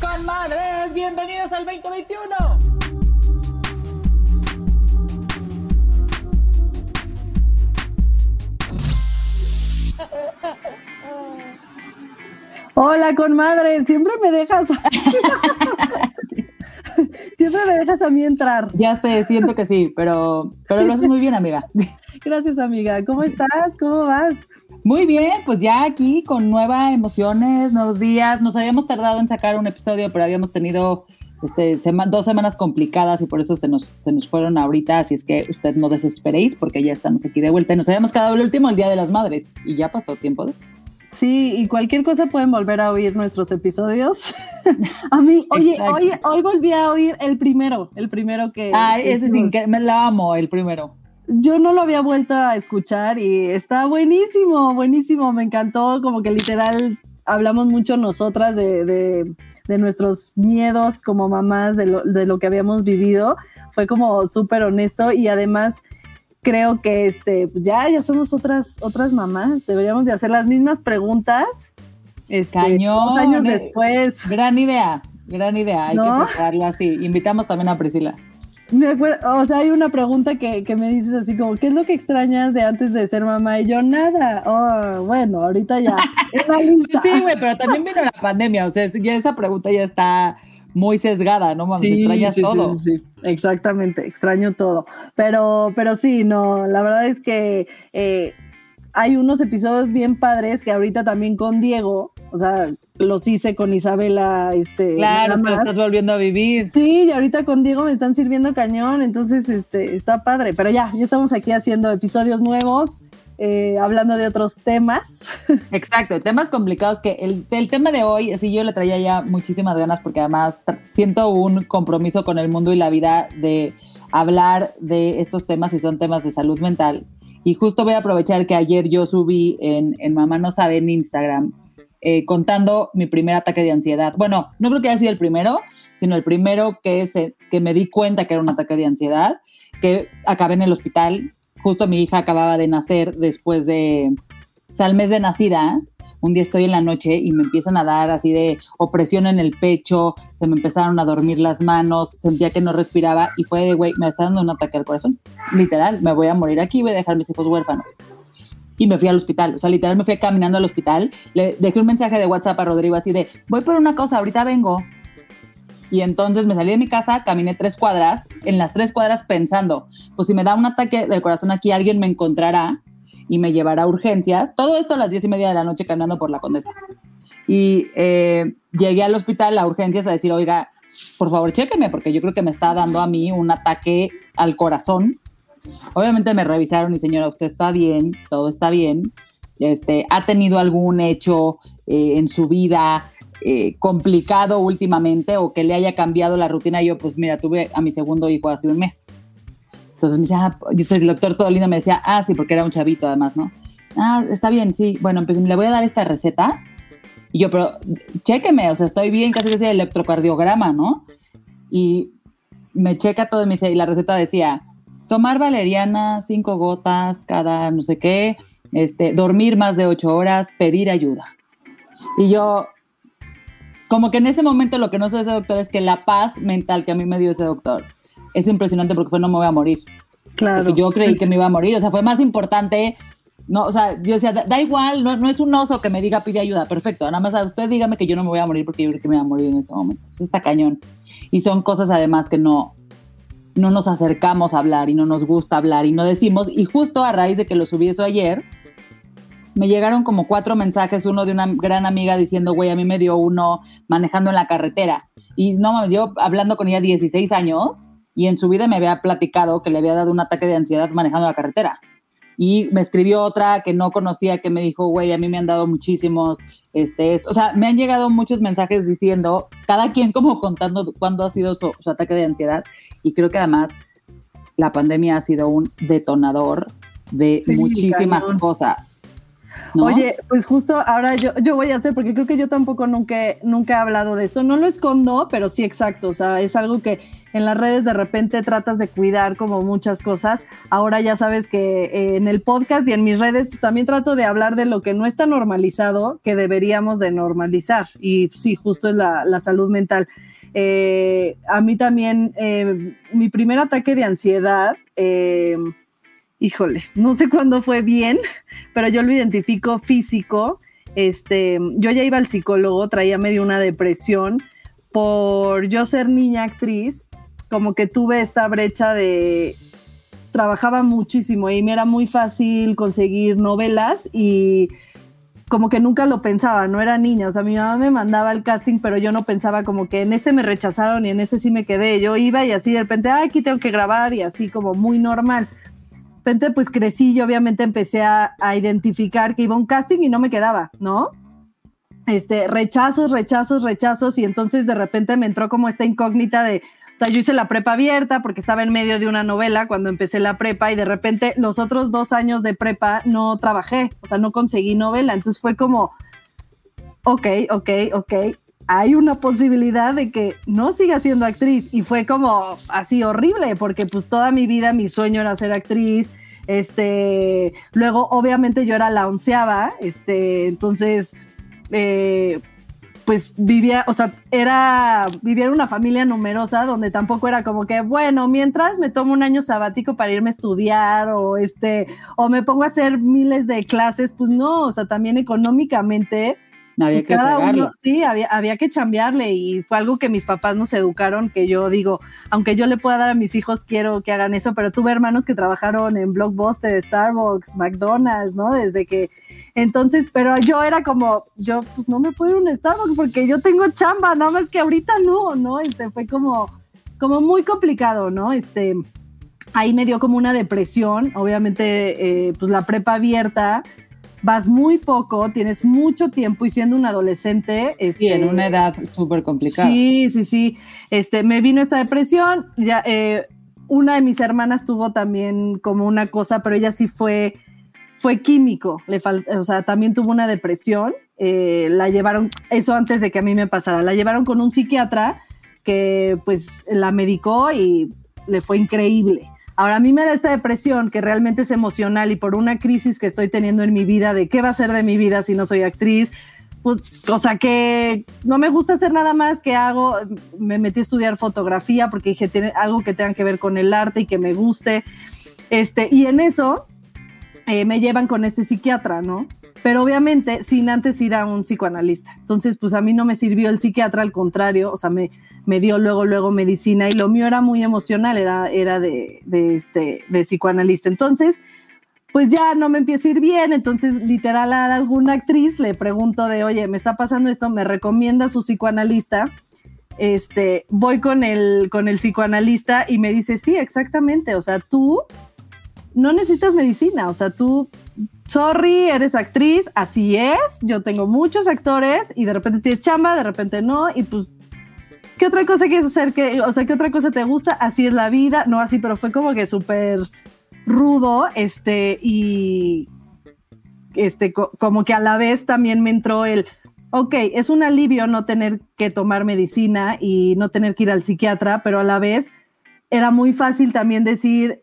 Comadres, bienvenidos al 2021. Hola, comadre, siempre me dejas. siempre me dejas a mí entrar. Ya sé, siento que sí, pero, pero lo haces muy bien, amiga. Gracias, amiga. ¿Cómo estás? ¿Cómo vas? Muy bien, pues ya aquí con nuevas emociones, nuevos días. Nos habíamos tardado en sacar un episodio, pero habíamos tenido este, dos semanas complicadas y por eso se nos, se nos fueron ahorita. Así es que usted no desesperéis porque ya estamos aquí de vuelta. Y nos habíamos quedado el último el Día de las Madres y ya pasó tiempo de eso. Sí, y cualquier cosa pueden volver a oír nuestros episodios. a mí, oye, hoy, hoy volví a oír el primero, el primero que. Ah, ese sin que me la amo, el primero. Yo no lo había vuelto a escuchar y está buenísimo, buenísimo, me encantó, como que literal hablamos mucho nosotras de, de, de nuestros miedos como mamás, de lo, de lo que habíamos vivido. Fue como súper honesto y además creo que este, pues ya, ya somos otras, otras mamás. Deberíamos de hacer las mismas preguntas. Este, dos años después. Gran idea, gran idea. Hay que prepararlo así. Invitamos también a Priscila. Me acuerdo, o sea, hay una pregunta que, que, me dices así como, ¿qué es lo que extrañas de antes de ser mamá? Y yo, nada. Oh, bueno, ahorita ya. Una lista. sí, güey, pero también vino la pandemia. O sea, ya esa pregunta ya está muy sesgada, ¿no? Mames, sí, extrañas sí, todo. Sí, sí, exactamente, extraño todo. Pero, pero sí, no, la verdad es que eh, hay unos episodios bien padres que ahorita también con Diego, o sea, los hice con Isabela, este. Claro, pero estás volviendo a vivir. Sí, y ahorita con Diego me están sirviendo cañón, entonces, este, está padre. Pero ya, ya estamos aquí haciendo episodios nuevos. Eh, hablando de otros temas. Exacto, temas complicados que el, el, tema de hoy, sí, yo le traía ya muchísimas ganas porque además siento un compromiso con el mundo y la vida de hablar de estos temas y son temas de salud mental. Y justo voy a aprovechar que ayer yo subí en, en Mamá No Sabe en Instagram eh, contando mi primer ataque de ansiedad. Bueno, no creo que haya sido el primero, sino el primero que, se, que me di cuenta que era un ataque de ansiedad, que acabé en el hospital justo mi hija acababa de nacer después de, o sea, al mes de nacida, un día estoy en la noche y me empiezan a dar así de opresión en el pecho, se me empezaron a dormir las manos, sentía que no respiraba y fue de, güey, me está dando un ataque al corazón. Literal, me voy a morir aquí, voy a dejar mis hijos huérfanos. Y me fui al hospital, o sea, literal me fui caminando al hospital, le dejé un mensaje de WhatsApp a Rodrigo así de, voy por una cosa, ahorita vengo. Y entonces me salí de mi casa, caminé tres cuadras, en las tres cuadras pensando, pues si me da un ataque del corazón aquí, alguien me encontrará y me llevará a urgencias. Todo esto a las diez y media de la noche caminando por la condesa. Y eh, llegué al hospital a urgencias a decir, oiga, por favor, chéqueme, porque yo creo que me está dando a mí un ataque al corazón. Obviamente me revisaron y señora, usted está bien, todo está bien. Este, ¿Ha tenido algún hecho eh, en su vida eh, complicado últimamente o que le haya cambiado la rutina. Yo, pues mira, tuve a mi segundo hijo hace un mes. Entonces me decía, ah, dice el doctor todo lindo, me decía, ah, sí, porque era un chavito además, ¿no? Ah, está bien, sí. Bueno, pues le voy a dar esta receta. Y yo, pero chéqueme, o sea, estoy bien, casi decía electrocardiograma, ¿no? Y me checa todo y me dice, y la receta decía, tomar valeriana, cinco gotas cada no sé qué, este, dormir más de ocho horas, pedir ayuda. Y yo, como que en ese momento lo que no sé de ese doctor es que la paz mental que a mí me dio ese doctor es impresionante porque fue no me voy a morir. Claro. Porque yo creí que me iba a morir, o sea, fue más importante. No, o sea, yo decía, da, igual, no, no, es un oso que me diga pide ayuda, perfecto. Nada más a usted dígame que yo no me voy a morir porque yo creo que me voy a morir en ese momento. Eso está cañón. Y son cosas además que no, no nos acercamos a hablar y no nos gusta hablar y no decimos. Y justo a raíz de que lo subí eso ayer, me llegaron como cuatro mensajes, uno de una gran amiga diciendo, güey, a mí me dio uno manejando en la carretera. Y no mames, yo hablando con ella 16 años, y en su vida me había platicado que le había dado un ataque de ansiedad manejando la carretera. Y me escribió otra que no conocía que me dijo, güey, a mí me han dado muchísimos, este, esto. o sea, me han llegado muchos mensajes diciendo, cada quien como contando cuándo ha sido su, ataque de ansiedad. Y creo que además la pandemia ha sido un detonador de muchísimas cosas. Oye, pues justo ahora yo, yo voy a hacer, porque creo que yo tampoco nunca, nunca he hablado de esto. No lo escondo, pero sí exacto. O sea, es algo que en las redes de repente tratas de cuidar como muchas cosas. Ahora ya sabes que eh, en el podcast y en mis redes pues, también trato de hablar de lo que no está normalizado, que deberíamos de normalizar. Y sí, justo es la, la salud mental. Eh, a mí también, eh, mi primer ataque de ansiedad, híjole, no sé cuándo fue bien, pero yo lo identifico físico. Este, yo ya iba al psicólogo, traía medio una depresión por yo ser niña actriz, como que tuve esta brecha de trabajaba muchísimo y me era muy fácil conseguir novelas y como que nunca lo pensaba, no era niña, o sea, mi mamá me mandaba el casting, pero yo no pensaba como que en este me rechazaron y en este sí me quedé, yo iba y así de repente, ah, aquí tengo que grabar y así como muy normal repente pues crecí y obviamente empecé a, identificar que iba a un casting y no me quedaba, ¿no? Este, rechazos, rechazos, rechazos y entonces de repente me entró como esta incógnita de, o sea, yo hice la prepa abierta porque estaba en medio de una novela cuando empecé la prepa y de repente los otros dos años de prepa no trabajé, o sea, no conseguí novela, entonces fue como, ok, ok, ok, hay una posibilidad de que no siga siendo actriz. Y fue como así horrible, porque pues toda mi vida mi sueño era ser actriz. Este, luego obviamente yo era la onceava, este, entonces, eh, pues vivía, o sea, era, vivía en una familia numerosa donde tampoco era como que, bueno, mientras me tomo un año sabático para irme a estudiar o este, o me pongo a hacer miles de clases, pues no, o sea, también económicamente, había pues que sí, había, había que chambearle y fue algo que mis papás nos educaron, que yo digo, aunque yo le pueda dar a mis hijos, quiero que hagan eso, pero tuve hermanos que trabajaron en Blockbuster, Starbucks, McDonald's, ¿no? Desde que, entonces, pero yo era como, yo pues no me puedo ir a un Starbucks porque yo tengo chamba, nada más que ahorita no, ¿no? Este fue como, como muy complicado, ¿no? Este, ahí me dio como una depresión, obviamente, eh, pues la prepa abierta, vas muy poco, tienes mucho tiempo y siendo un adolescente. Este, en una edad súper complicada. Sí, sí, sí. Este, me vino esta depresión. Ya, eh, una de mis hermanas tuvo también como una cosa, pero ella sí fue, fue químico. Le o sea, también tuvo una depresión. Eh, la llevaron, eso antes de que a mí me pasara, la llevaron con un psiquiatra que pues la medicó y le fue increíble. Ahora a mí me da esta depresión que realmente es emocional y por una crisis que estoy teniendo en mi vida de qué va a ser de mi vida si no soy actriz. Pues, cosa que no me gusta hacer nada más que hago, me metí a estudiar fotografía porque dije tiene algo que tenga que ver con el arte y que me guste. Este, y en eso eh, me llevan con este psiquiatra, ¿no? Pero obviamente sin antes ir a un psicoanalista. Entonces, pues a mí no me sirvió el psiquiatra, al contrario, o sea, me, me dio luego, luego medicina y lo mío era muy emocional, era, era de, este, de psicoanalista. Entonces, pues ya no me empieza a ir bien, entonces literal a alguna actriz le pregunto de, oye, me está pasando esto, me recomienda su psicoanalista, este, voy con el, con el psicoanalista y me dice, sí, exactamente, o sea, tú no necesitas medicina, o sea, tú, sorry, eres actriz, así es, yo tengo muchos actores y de repente tienes chamba, de repente no, y pues ¿qué otra cosa quieres hacer? ¿Qué, o sea, ¿qué otra cosa te gusta? Así es la vida, no así, pero fue como que súper rudo, este, y este, como que a la vez también me entró el, ok, es un alivio no tener que tomar medicina y no tener que ir al psiquiatra, pero a la vez era muy fácil también decir,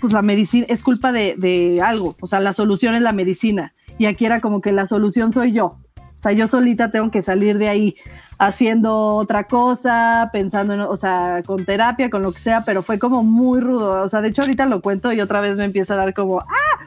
pues la medicina es culpa de, de algo, o sea, la solución es la medicina. Y aquí era como que la solución soy yo. O sea, yo solita tengo que salir de ahí haciendo otra cosa, pensando en, o sea, con terapia, con lo que sea, pero fue como muy rudo. O sea, de hecho ahorita lo cuento y otra vez me empieza a dar como, ah,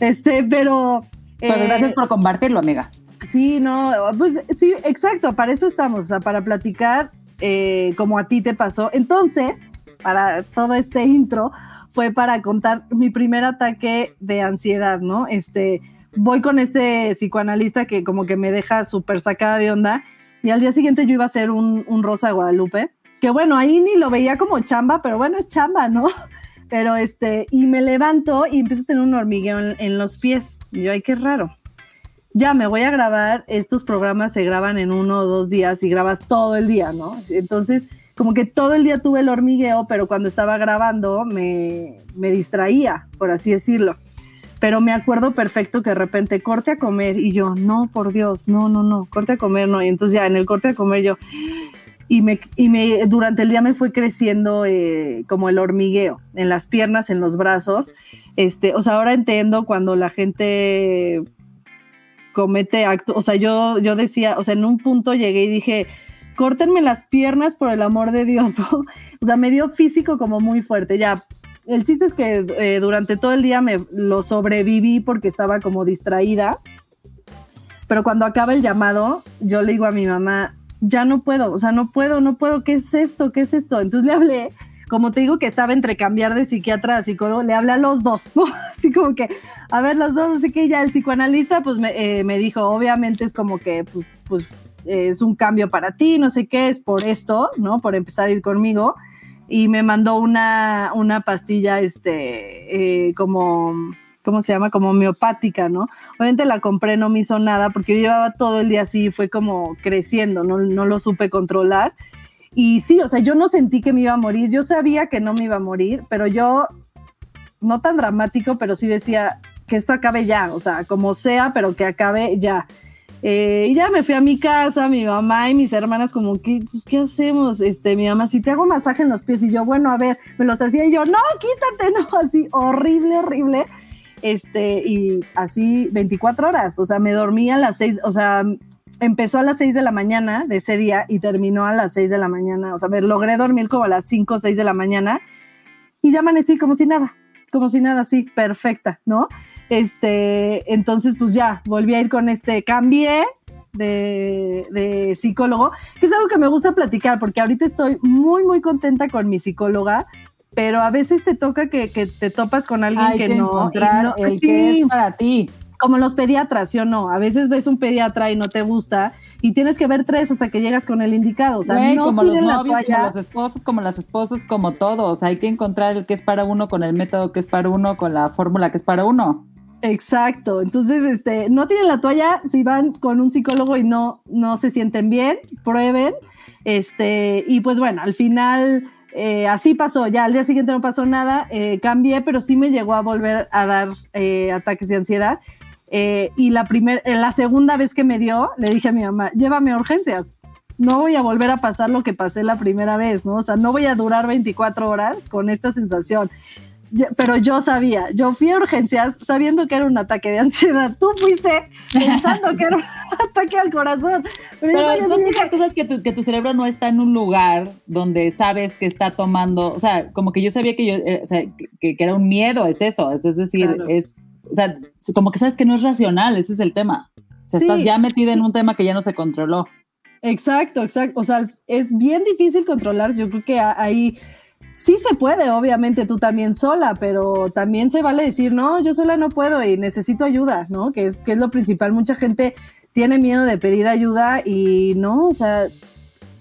este, pero... Pues gracias por compartirlo, amiga. Sí, no, pues sí, exacto, para eso estamos, o sea, para platicar eh, como a ti te pasó. Entonces, para todo este intro, fue para contar mi primer ataque de ansiedad, ¿no? Este, voy con este psicoanalista que como que me deja súper sacada de onda y al día siguiente yo iba a hacer un, Rosa de Guadalupe, que bueno, ahí ni lo veía como chamba, pero bueno, es chamba, ¿no? Pero este, y me levanto y empiezo a tener un hormigueo en, los pies. Y yo, ay, qué raro. Ya me voy a grabar, estos programas se graban en uno o dos días y grabas todo el día, ¿no? Entonces, como que todo el día tuve el hormigueo, pero cuando estaba grabando me, me distraía, por así decirlo. Pero me acuerdo perfecto que de repente corte a comer y yo, no, por Dios, no, no, no, corte a comer, no. Y entonces ya en el corte a comer yo, y me, y me durante el día me fue creciendo eh, como el hormigueo en las piernas, en los brazos. Este, o sea, ahora entiendo cuando la gente comete actos, o sea, yo, yo decía, o sea, en un punto llegué y dije, córtenme las piernas por el amor de Dios, O sea, me dio físico como muy fuerte, ya. El chiste es que eh, durante todo el día me lo sobreviví porque estaba como distraída, pero cuando acaba el llamado, yo le digo a mi mamá, ya no puedo, o sea, no puedo, no puedo, ¿qué es esto? ¿Qué es esto? Entonces le hablé, como te digo que estaba entre cambiar de psiquiatra a psicólogo, le hablé a los dos, ¿no? Así como que, a ver, los dos, así que ya el psicoanalista pues me, eh, dijo, obviamente es como que, pues, pues es un cambio para ti, no sé qué, es por esto, ¿no? Por empezar a ir conmigo. Y me mandó una, una pastilla, este, eh, como ¿cómo se llama? Como homeopática, ¿no? Obviamente la compré, no me hizo nada porque yo llevaba todo el día así, fue como creciendo, no, no lo supe controlar. Y sí, o sea, yo no sentí que me iba a morir, yo sabía que no me iba a morir, pero yo, no tan dramático, pero sí decía que esto acabe ya, o sea, como sea, pero que acabe ya. Eh, y ya me fui a mi casa, mi mamá y mis hermanas como, ¿qué, pues, ¿qué hacemos? Este, mi mamá, si te hago masaje en los pies y yo, bueno, a ver, me los hacía y yo, no, quítate, no, así, horrible, horrible este, y así 24 horas, o sea, me dormía a las 6, o sea, empezó a las 6 de la mañana de ese día y terminó a las 6 de la mañana, o sea, me logré dormir como a las 5 o 6 de la mañana y ya amanecí como si nada, como si nada, así, perfecta, ¿no? Este, entonces, pues ya, volví a ir con este, cambié de, de, psicólogo, que es algo que me gusta platicar, porque ahorita estoy muy, muy contenta con mi psicóloga, pero a veces te toca que, te topas con alguien que, no, el que es para ti. Como los pediatras, ¿sí o no? A veces ves un pediatra y no te gusta y tienes que ver tres hasta que llegas con el indicado. O sea, no como los novios, como los esposos, como las esposas, como todos. hay que encontrar el que es para uno con el método que es para uno, con la fórmula que es para uno. Exacto. Entonces, este, no tienen la toalla si van con un psicólogo y no, no se sienten bien, prueben. Este, y pues bueno, al final eh, así pasó, ya al día siguiente no pasó nada, eh, cambié, pero sí me llegó a volver a dar eh, ataques de ansiedad. y la, primer, la segunda vez que me dio, le dije a mi mamá, llévame a urgencias, no voy a volver a pasar lo que pasé la primera vez, ¿no? O sea, no voy a durar 24 horas con esta sensación pero yo sabía, yo fui a urgencias sabiendo que era un ataque de ansiedad. Tú fuiste pensando que era un ataque al corazón. Pero, son esas cosas que tu, que tu cerebro no está en un lugar donde sabes que está tomando, o sea, como que yo sabía que yo, eh, o sea, que, era un miedo, es eso, es, decir, es, o sea, como que sabes que no es racional, ese es el tema. O sea, estás ya metida en un tema que ya no se controló. Exacto, exacto. O sea, es bien difícil controlar. Yo creo que ahí sí se puede, obviamente tú también sola, pero también se vale decir, no, yo sola no puedo y necesito ayuda, ¿no? Que es, que es lo principal. Mucha gente tiene miedo de pedir ayuda y no, o sea,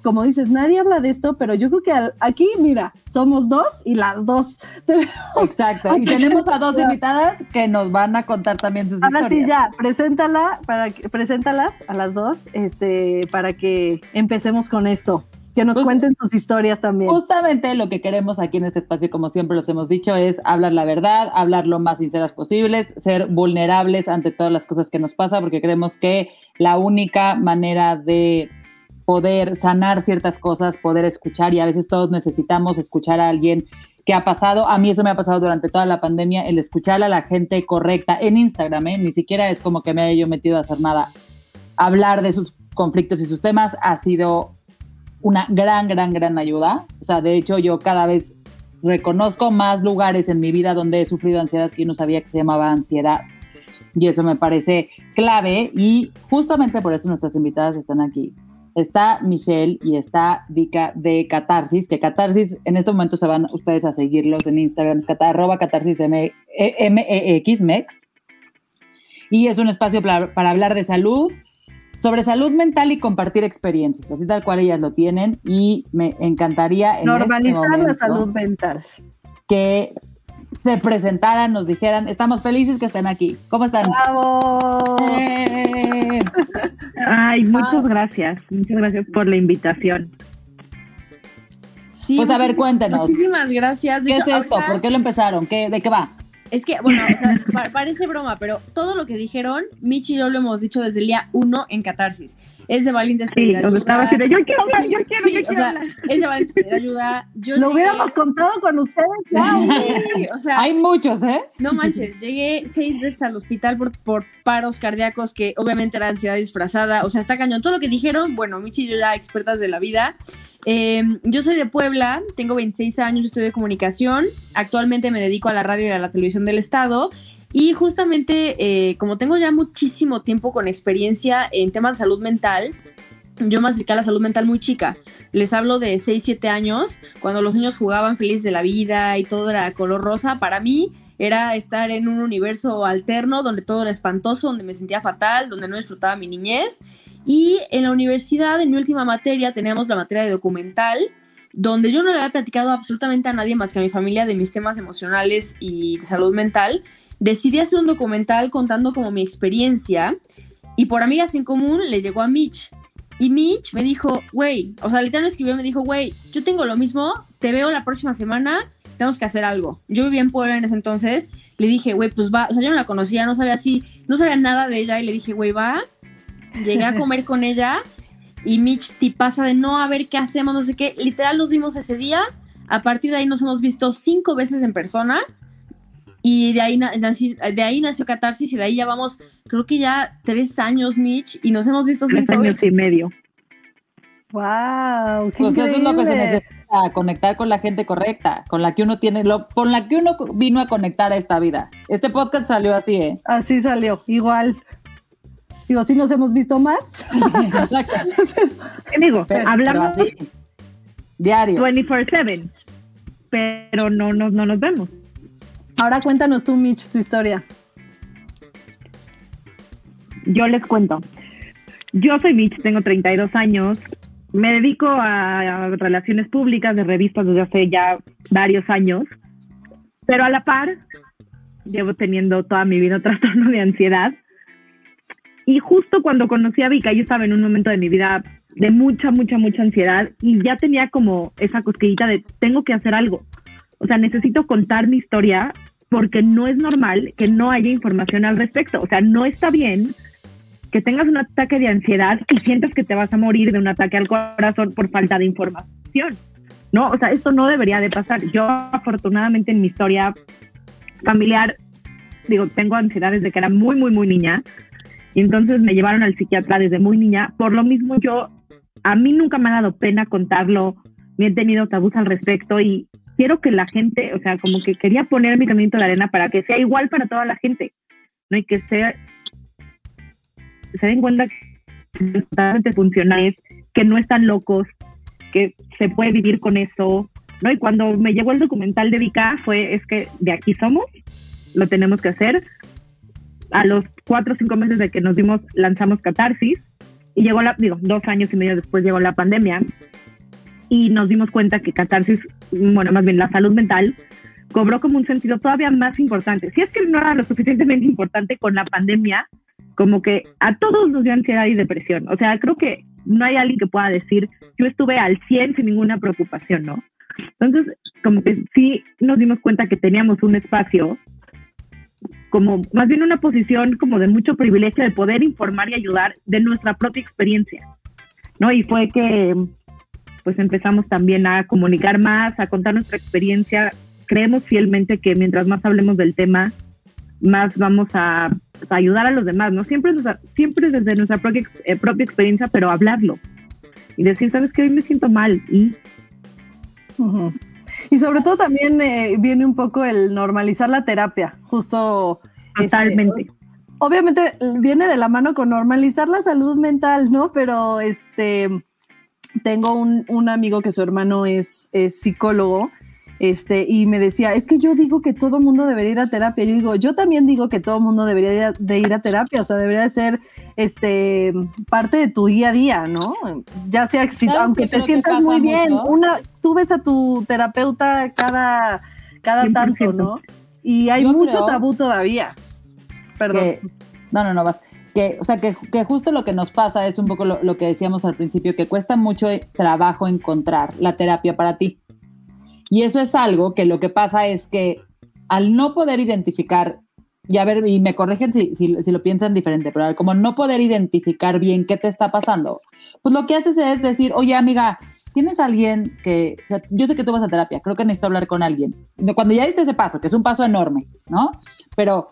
como dices, nadie habla de esto, pero yo creo que aquí, mira, somos dos y las dos. Exacto. Y tenemos a dos invitadas que nos van a contar también sus Ahora historias. sí, ya, preséntala para preséntalas a las dos, este, para que empecemos con esto. Que nos pues, cuenten sus historias también. Justamente lo que queremos aquí en este espacio, como siempre los hemos dicho, es hablar la verdad, hablar lo más sinceras posibles, ser vulnerables ante todas las cosas que nos pasan, porque creemos que la única manera de poder sanar ciertas cosas, poder escuchar, y a veces todos necesitamos escuchar a alguien que ha pasado. A mí eso me ha pasado durante toda la pandemia, el escuchar a la gente correcta en Instagram, ¿eh? ni siquiera es como que me haya yo metido a hacer nada. Hablar de sus conflictos y sus temas ha sido una gran, gran, gran ayuda. O sea, de hecho yo cada vez reconozco más lugares en mi vida donde he sufrido ansiedad que yo no sabía que se llamaba ansiedad. Y eso me parece clave y justamente por eso nuestras invitadas están aquí. Está Michelle y está Vika de Catarsis, que Catarsis en este momento se van ustedes a seguirlos en Instagram, es arroba catarsis m e, e. Y es un espacio para hablar de salud, sobre salud mental y compartir experiencias, así tal cual ellas lo tienen y me encantaría en normalizar este la salud mental. Que se presentaran, nos dijeran, estamos felices que estén aquí. ¿Cómo están? ¡Bravo! ¡Eh! Ay, muchas gracias, muchas gracias por la invitación. Sí, Pues a ver, cuéntenos. Muchísimas gracias. De ¿Qué es esto? ahorita- ¿Por qué lo empezaron? ¿Qué, ¿De qué va? Es que, bueno, o sea, pa- parece broma, pero todo lo que dijeron, Michi y yo lo hemos dicho desde el día uno en Catarsis. Es de valientes Sí, pedir ayuda. estaba así de, yo quiero hablar, yo quiero, Sí, yo o quiero sea, hablar. es de valientes pedir ayuda. Yo Lo llegué- hubiéramos contado con ustedes ya. Sí, o sea, Hay muchos, ¿eh? no manches, llegué seis veces al hospital por, por paros cardíacos que obviamente era ansiedad disfrazada, o sea, está cañón. Todo lo que dijeron, bueno, Michi y yo ya expertas de la vida. Eh, yo soy de Puebla, tengo 26 años, estudio comunicación, actualmente me dedico a la radio y a la televisión del estado. Y justamente, eh, como tengo ya muchísimo tiempo con experiencia en temas de salud mental, yo me acerqué a la salud mental muy chica. Les hablo de 6, 7 años, cuando los niños jugaban felices de la vida y todo era color rosa. Para mí era estar en un universo alterno donde todo era espantoso, donde me sentía fatal, donde no disfrutaba mi niñez. Y en la universidad, en mi última materia, teníamos la materia de documental, donde yo no le había platicado absolutamente a nadie más que a mi familia de mis temas emocionales y de salud mental. Decidí hacer un documental contando como mi experiencia y por amigas en común le llegó a Mitch. Y Mitch me dijo, güey, o sea, literal me escribió y me dijo, güey, yo tengo lo mismo, te veo la próxima semana, tenemos que hacer algo. Yo vivía en Puebla en ese entonces, le dije, güey, pues va, o sea, yo no la conocía, no sabía así, no sabía nada de ella y le dije, güey, va. Llegué a comer con ella y Mitch te pasa de no, a ver qué hacemos, no sé qué. Literal nos vimos ese día, a partir de ahí nos hemos visto cinco veces en persona y de ahí, na- nací- de ahí nació Catarsis y de ahí ya vamos, creo que ya tres años, Mitch, y nos hemos visto Tres cinco años veces. y medio. ¡Wow! ¡Qué Pues eso es lo que se necesita, conectar con la gente correcta, con la que uno tiene, lo, con la que uno vino a conectar a esta vida. Este podcast salió así, ¿eh? Así salió, igual. Digo, sí nos hemos visto más. ¿Qué digo? Pero- Hablamos pero así, diario. 24-7, pero no, no, no nos vemos. Ahora cuéntanos tú, Mitch, tu historia. Yo les cuento. Yo soy Mitch, tengo 32 años. Me dedico a, relaciones públicas de revistas desde hace ya varios años. Pero a la par, llevo teniendo toda mi vida trastorno de ansiedad. Y justo cuando conocí a Vika, yo estaba en un momento de mi vida de mucha, mucha, mucha ansiedad y ya tenía como esa cosquillita de tengo que hacer algo. O sea, necesito contar mi historia porque no es normal que no haya información al respecto. O sea, no está bien que tengas un ataque de ansiedad y sientas que te vas a morir de un ataque al corazón por falta de información. No, o sea, esto no debería de pasar. Yo afortunadamente en mi historia familiar, digo, tengo ansiedad desde que era muy, muy, muy niña. Y entonces me llevaron al psiquiatra desde muy niña. Por lo mismo yo, a mí nunca me ha dado pena contarlo, ni he tenido tabús al respecto y quiero que la gente, o sea, como que quería poner mi caminito de arena para que sea igual para toda la gente, ¿no? Y que sea, se den cuenta que totalmente funcionales, que no están locos, que se puede vivir con eso, ¿no? Y cuando me llegó el documental de Vika fue, es que de aquí somos, lo tenemos que hacer. A los cuatro o cinco meses de que nos dimos, lanzamos Catarsis y llegó la, digo, dos años y medio después llegó la pandemia y nos dimos cuenta que Catarsis, bueno, más bien la salud mental, cobró como un sentido todavía más importante. Si es que no era lo suficientemente importante con la pandemia, como que a todos nos dio ansiedad y depresión. O sea, creo que no hay alguien que pueda decir, yo estuve al 100 sin ninguna preocupación, ¿no? Entonces, como que sí nos dimos cuenta que teníamos un espacio, como más bien una posición como de mucho privilegio de poder informar y ayudar de nuestra propia experiencia, ¿no? Y fue que pues empezamos también a comunicar más, a contar nuestra experiencia. Creemos fielmente que mientras más hablemos del tema, más vamos a, a ayudar a los demás, ¿no? Siempre, siempre desde nuestra propia, eh, propia experiencia, pero hablarlo. Y decir, ¿sabes qué? Hoy me siento mal. Y Ujú. Y sobre todo también eh, viene un poco el normalizar la terapia, justo. este, totalmente. obviamente viene de la mano con normalizar la salud mental, ¿no? Pero este tengo un, un amigo que su hermano es, es psicólogo este, y me decía, es que yo digo que todo mundo debería ir a terapia. Yo digo, yo también digo que todo mundo debería de ir a terapia, o sea, debería de ser este, parte de tu día a día, ¿no? Ya sea, si, aunque te sientas muy bien, una, tú ves a tu terapeuta cada, cada tanto, ¿no? Y hay mucho tabú todavía. Perdón. no, no, no, vas. Que, o sea, que, que, justo lo que nos pasa es un poco lo, lo que decíamos al principio, que cuesta mucho trabajo encontrar la terapia para ti. Y eso es algo que lo que pasa es que al no poder identificar, y a ver, y me corrigen si, si, lo piensan diferente, pero como no poder identificar bien qué te está pasando, pues lo que haces es decir, oye amiga, tienes alguien que, o sea, yo sé que tú vas a terapia, creo que necesito hablar con alguien. Cuando ya diste ese paso, que es un paso enorme, ¿no? Pero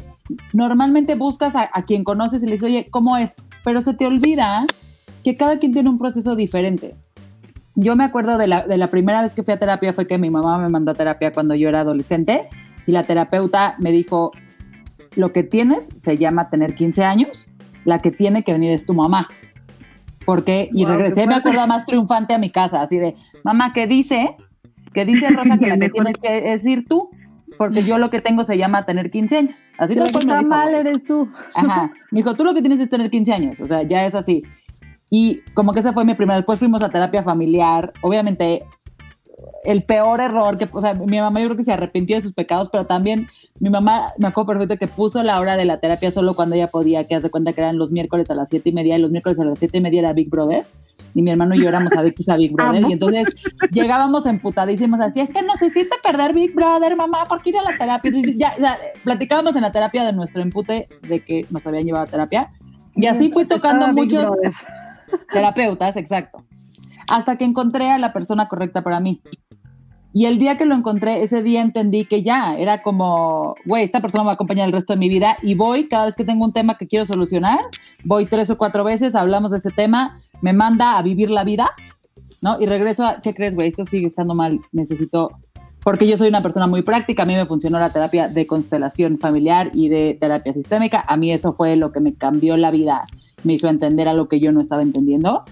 normalmente buscas a, a quien conoces y le dices, oye, ¿cómo es? Pero se te olvida que cada quien tiene un proceso diferente yo me acuerdo de la, de la primera vez que fui a terapia fue que mi mamá me mandó a terapia cuando yo era adolescente y la terapeuta me dijo, lo que tienes se llama tener 15 años, la que tiene que venir es tu mamá. Porque, y regresé, me acuerdo más triunfante a mi casa, así de, mamá, ¿qué dice? ¿Qué dice Rosa que la que tienes que decir tú? Porque yo lo que tengo se llama tener 15 años. Así que está mal eres tú. Ajá. Me dijo, tú lo que tienes es tener 15 años. O sea, ya es así. Y como que esa fue mi primera. Después fuimos a terapia familiar. Obviamente, el peor error que, o sea, mi mamá yo creo que se arrepintió de sus pecados, pero también mi mamá me acuerdo perfecto que puso la hora de la terapia solo cuando ella podía, que hace cuenta que eran los miércoles a las siete y media, y los miércoles a las siete y media era Big Brother, y mi hermano y yo éramos adictos a Big Brother, y entonces llegábamos emputadísimos así, es que nos hiciste perder Big Brother, mamá, ¿por qué ir a la terapia? ya, ya, platicábamos en la terapia de nuestro empute de que nos habían llevado a terapia, y así fui tocando muchos Terapeutas, exacto. Hasta que encontré a la persona correcta para mí. Y el día que lo encontré, ese día entendí que ya era como, güey, esta persona me va a acompañar el resto de mi vida y voy cada vez que tengo un tema que quiero solucionar, voy tres o cuatro veces, hablamos de ese tema, me manda a vivir la vida, ¿no? Y regreso a, ¿qué crees, güey? Esto sigue estando mal, necesito, porque yo soy una persona muy práctica, a mí me funcionó la terapia de constelación familiar y de terapia sistémica, a mí eso fue lo que me cambió la vida me hizo entender a lo que yo no estaba entendiendo.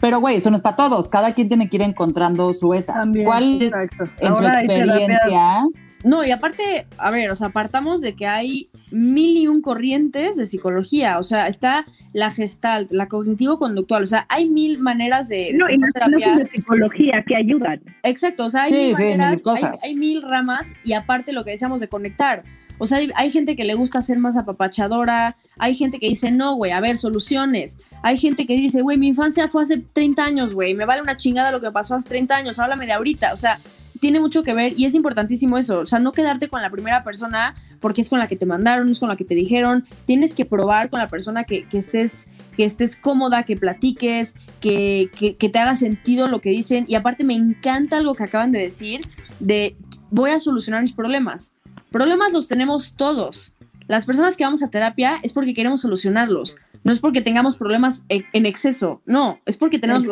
Pero, güey, eso no es para todos. Cada quien tiene que ir encontrando su esa. También, ¿Cuál es en su experiencia? No, y aparte, a ver, o sea, apartamos de que hay mil y un corrientes de psicología. O sea, está la gestalt, la cognitivo-conductual. O sea, hay mil maneras de. No, y no de psicología que ayudan. Exacto, o sea, hay mil maneras, hay mil ramas y aparte lo que decíamos de conectar. O sea, hay, gente que le gusta ser más apapachadora, hay gente que dice, no, güey, a ver, soluciones. Hay gente que dice, güey, mi infancia fue hace 30 años, güey, me vale una chingada lo que pasó hace 30 años, háblame de ahorita. O sea, tiene mucho que ver y es importantísimo eso. O sea, no quedarte con la primera persona porque es con la que te mandaron, es con la que te dijeron. Tienes que probar con la persona que, estés que estés cómoda, que platiques, que, que te haga sentido lo que dicen. Y aparte me encanta algo que acaban de decir de voy a solucionar mis problemas. Problemas los tenemos todos. Las personas que vamos a terapia es porque queremos solucionarlos. No es porque tengamos problemas e, en exceso. No, es porque tenemos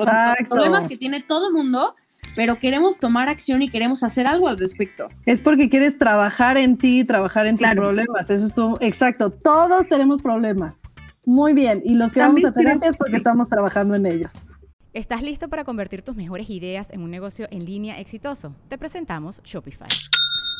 problemas que tiene todo el mundo, pero queremos tomar acción y queremos hacer algo al respecto. Es porque quieres trabajar en ti, trabajar en tus problemas. Eso es todo. Exacto. Todos tenemos problemas. Muy bien. Y los que vamos a terapia es porque estamos trabajando en ellos. ¿Estás listo para convertir tus mejores ideas en un negocio en línea exitoso? Te presentamos Shopify.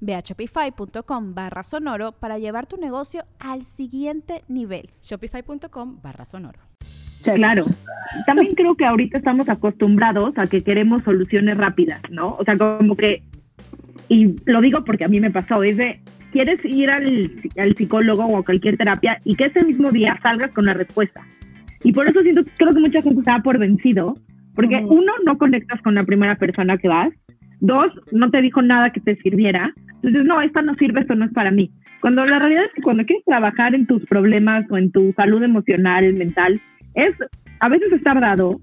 Ve a shopify.com barra sonoro para llevar tu negocio al siguiente nivel. Shopify.com barra sonoro. Claro. También creo que ahorita estamos acostumbrados a que queremos soluciones rápidas, ¿no? O sea, como que, y lo digo porque a mí me pasó, es de, quieres ir al, al psicólogo o a cualquier terapia y que ese mismo día salgas con la respuesta. Y por eso siento, creo que mucha gente estaba por vencido, porque uno, no conectas con la primera persona que vas, Dos, no te dijo nada que te sirviera. Entonces, no, esta no sirve, esto no es para mí. Cuando la realidad es que cuando quieres trabajar en tus problemas o en tu salud emocional, mental, es a veces es tardado,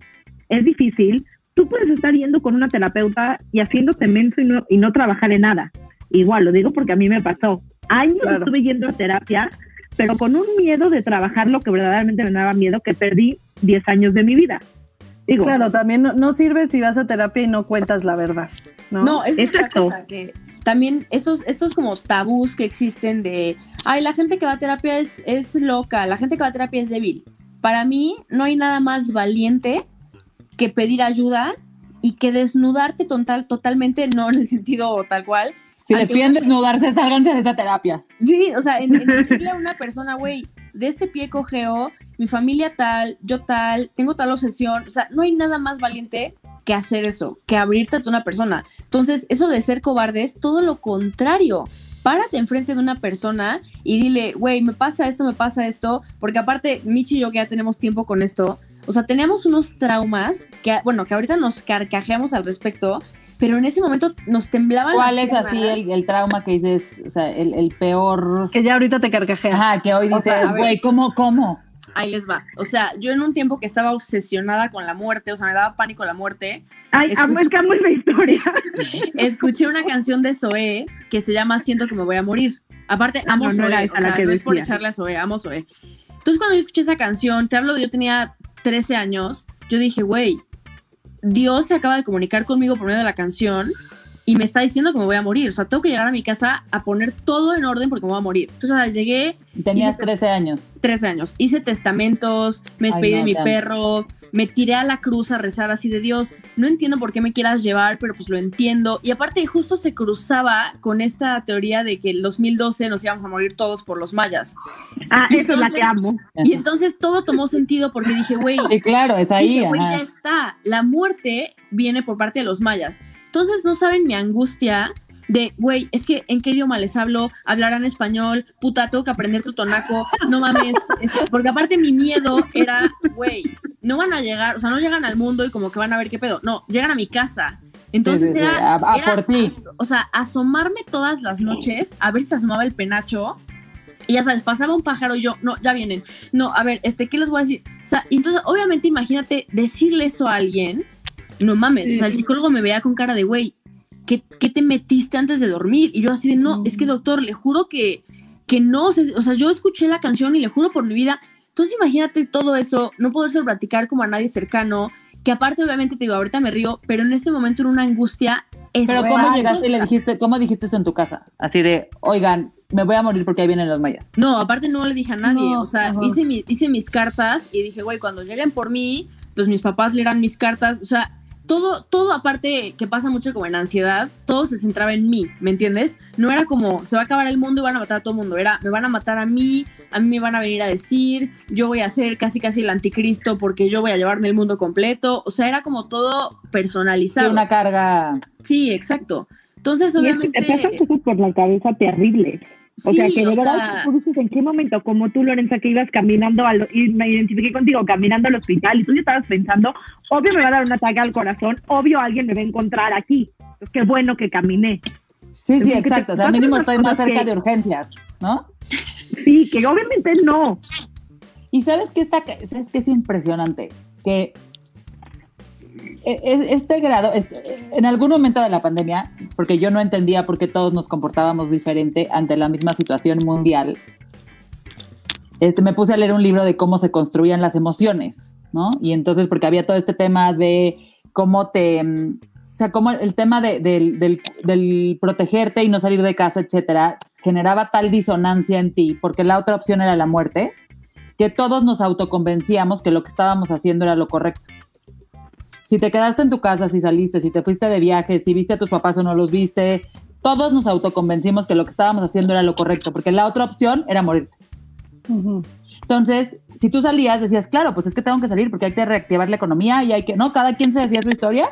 es difícil. Tú puedes estar yendo con una terapeuta y haciéndote menso y no, y no trabajar en nada. Igual, lo digo porque a mí me pasó. Años Claro. estuve yendo a terapia, pero con un miedo de trabajar lo que verdaderamente me daba miedo, que perdí 10 años de mi vida. Digo, Claro, también no, no sirve si vas a terapia y no cuentas la verdad. No, No, es otra Exacto. cosa que también estos, estos como tabús que existen de, ay, la gente que va a terapia es, es loca, la gente que va a terapia es débil. Para mí no hay nada más valiente que pedir ayuda y que desnudarte total, totalmente, no en el sentido tal cual. Si les piden una- desnudarse, sálganse de esta terapia. Sí, o sea, en, en decirle a una persona, güey, de este pie cogeo, mi familia tal, yo tal, tengo tal obsesión, o sea, no hay nada más valiente que hacer eso, que abrirte a una persona. Entonces, eso de ser cobarde es todo lo contrario. Párate enfrente de una persona y dile, güey, me pasa esto, me pasa esto, porque aparte, Michi y yo que ya tenemos tiempo con esto, o sea, teníamos unos traumas que, bueno, que ahorita nos carcajeamos al respecto, pero en ese momento nos temblaban ¿Cuál las es así el, el trauma que dices, o sea, el, el peor? Que ya ahorita te carcajeas. Ajá, que hoy dices, güey, ¿cómo, cómo? Ahí les va. O sea, yo en un tiempo que estaba obsesionada con la muerte, o sea, me daba pánico la muerte, ay, amo, es que amo esa historia. escuché una canción de Zoé que se llama Siento que me voy a morir. Aparte, amo No, no Zoé, esa o la sea, que no es por echarle a Zoé, amo Zoé. Entonces, cuando yo escuché esa canción, te hablo de yo tenía 13 años, yo dije, güey, Dios se acaba de comunicar conmigo por medio de la canción y me está diciendo que me voy a morir. O sea, tengo que llegar a mi casa a poner todo en orden porque me voy a morir. Entonces, ahora llegué Tenías Y se te- 13 años. 13 años. Hice testamentos, me Ay, despedí no, de mi ya. perro, me tiré a la cruz a rezar así de Dios. No entiendo por qué me quieras llevar, pero pues lo entiendo. Y aparte justo se cruzaba con esta teoría de que en 2012 nos íbamos a morir todos por los mayas. Ah, Y esa es la que entonces- amo. Y entonces todo tomó sentido porque dije, güey, Sí, claro, es ahí. dije, güey, ya está. La muerte viene por parte de los mayas. Entonces no saben mi angustia de, güey, es que en qué idioma les hablo, hablarán español, puta, tengo que aprender tu tonaco, no mames. Este, porque aparte mi miedo era, güey, no van a llegar, o sea, no llegan al mundo y como que van a ver qué pedo, no, llegan a mi casa. Entonces Sí, sí, sí, era, a- a era por ti. o sea, asomarme todas las noches a ver si se asomaba el penacho. Y ya sabes, pasaba un pájaro y yo, no, ya vienen. No, a ver, este, ¿qué les voy a decir? O sea, entonces, obviamente, imagínate decirle eso a alguien. No mames, o sea, el psicólogo me veía con cara de, güey, ¿qué, qué te metiste antes de dormir? Y yo así de, no, es que doctor, le juro que, que no, o sea, o sea, yo escuché la canción y le juro por mi vida. Entonces, imagínate todo eso, no poderse platicar como a nadie cercano, que aparte, obviamente, te digo, ahorita me río, pero en ese momento era una angustia. Pero ¿cómo llegaste y le dijiste, cómo dijiste eso en tu casa? Así de, oigan, me voy a morir porque ahí vienen los mayas. No, aparte no le dije a nadie. No, o sea, hice, mi- hice mis cartas y dije, güey, cuando lleguen por mí, pues mis papás leerán mis cartas. O sea, todo, todo aparte que pasa mucho como en ansiedad, todo se centraba en mí, ¿me entiendes? No era como, se va a acabar el mundo y van a matar a todo el mundo. Era, me van a matar a mí, a mí me van a venir a decir, yo voy a ser casi casi el anticristo porque yo voy a llevarme el mundo completo. O sea, era como todo personalizado. una carga. Sí, exacto. Entonces, Y es que obviamente... te pasan cosas por la cabeza terribles. O sí, sea, que de verdad sea, tú dices en qué momento, como tú, Lorenza, que ibas caminando, al, y me identifiqué contigo, caminando al hospital, y tú ya estabas pensando, obvio me va a dar un ataque al corazón, obvio alguien me va a encontrar aquí. Pues qué bueno que caminé. Sí, sí, te exacto. O sea, pasan mínimo estoy más cerca que- de urgencias, ¿no? Sí, que obviamente no. Y sabes que está, sabes que es impresionante que este grado, este- en algún momento de la pandemia, porque yo no entendía por qué todos nos comportábamos diferente ante la misma situación mundial, este, me puse a leer un libro de cómo se construían las emociones, ¿no? Y entonces, porque había todo este tema de cómo te, mm, o sea, cómo el tema de- del, del- del protegerte y no salir de casa, etcétera, generaba tal disonancia en ti, porque la otra opción era la muerte, que todos nos autoconvencíamos que lo que estábamos haciendo era lo correcto. Si te quedaste en tu casa, si saliste, si te fuiste de viaje, si viste a tus papás o no los viste, todos nos autoconvencimos que lo que estábamos haciendo era lo correcto, porque la otra opción era morirte. Entonces, si tú salías, decías, claro, pues es que tengo que salir porque hay que reactivar la economía y hay que, ¿no? Cada quien se decía su historia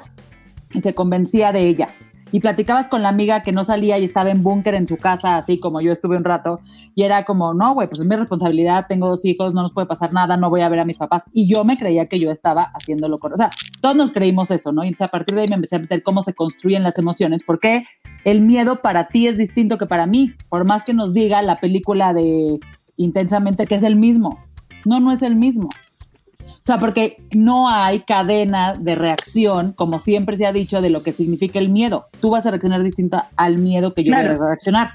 y se convencía de ella. Y platicabas con la amiga que no salía y estaba en búnker en su casa, así como yo estuve un rato, y era como, no, güey, pues es mi responsabilidad, tengo dos hijos, no nos puede pasar nada, no voy a ver a mis papás. Y yo me creía que yo estaba haciéndolo correcto. O sea, todos nos creímos eso, ¿no? Y entonces a partir de ahí me empecé a meter cómo se construyen las emociones, porque el miedo para ti es distinto que para mí, por más que nos diga la película de intensamente que es el mismo. No, no es el mismo. O sea, porque no hay cadena de reacción, como siempre se ha dicho, de lo que significa el miedo. Tú vas a reaccionar distinto al miedo que yo voy a reaccionar.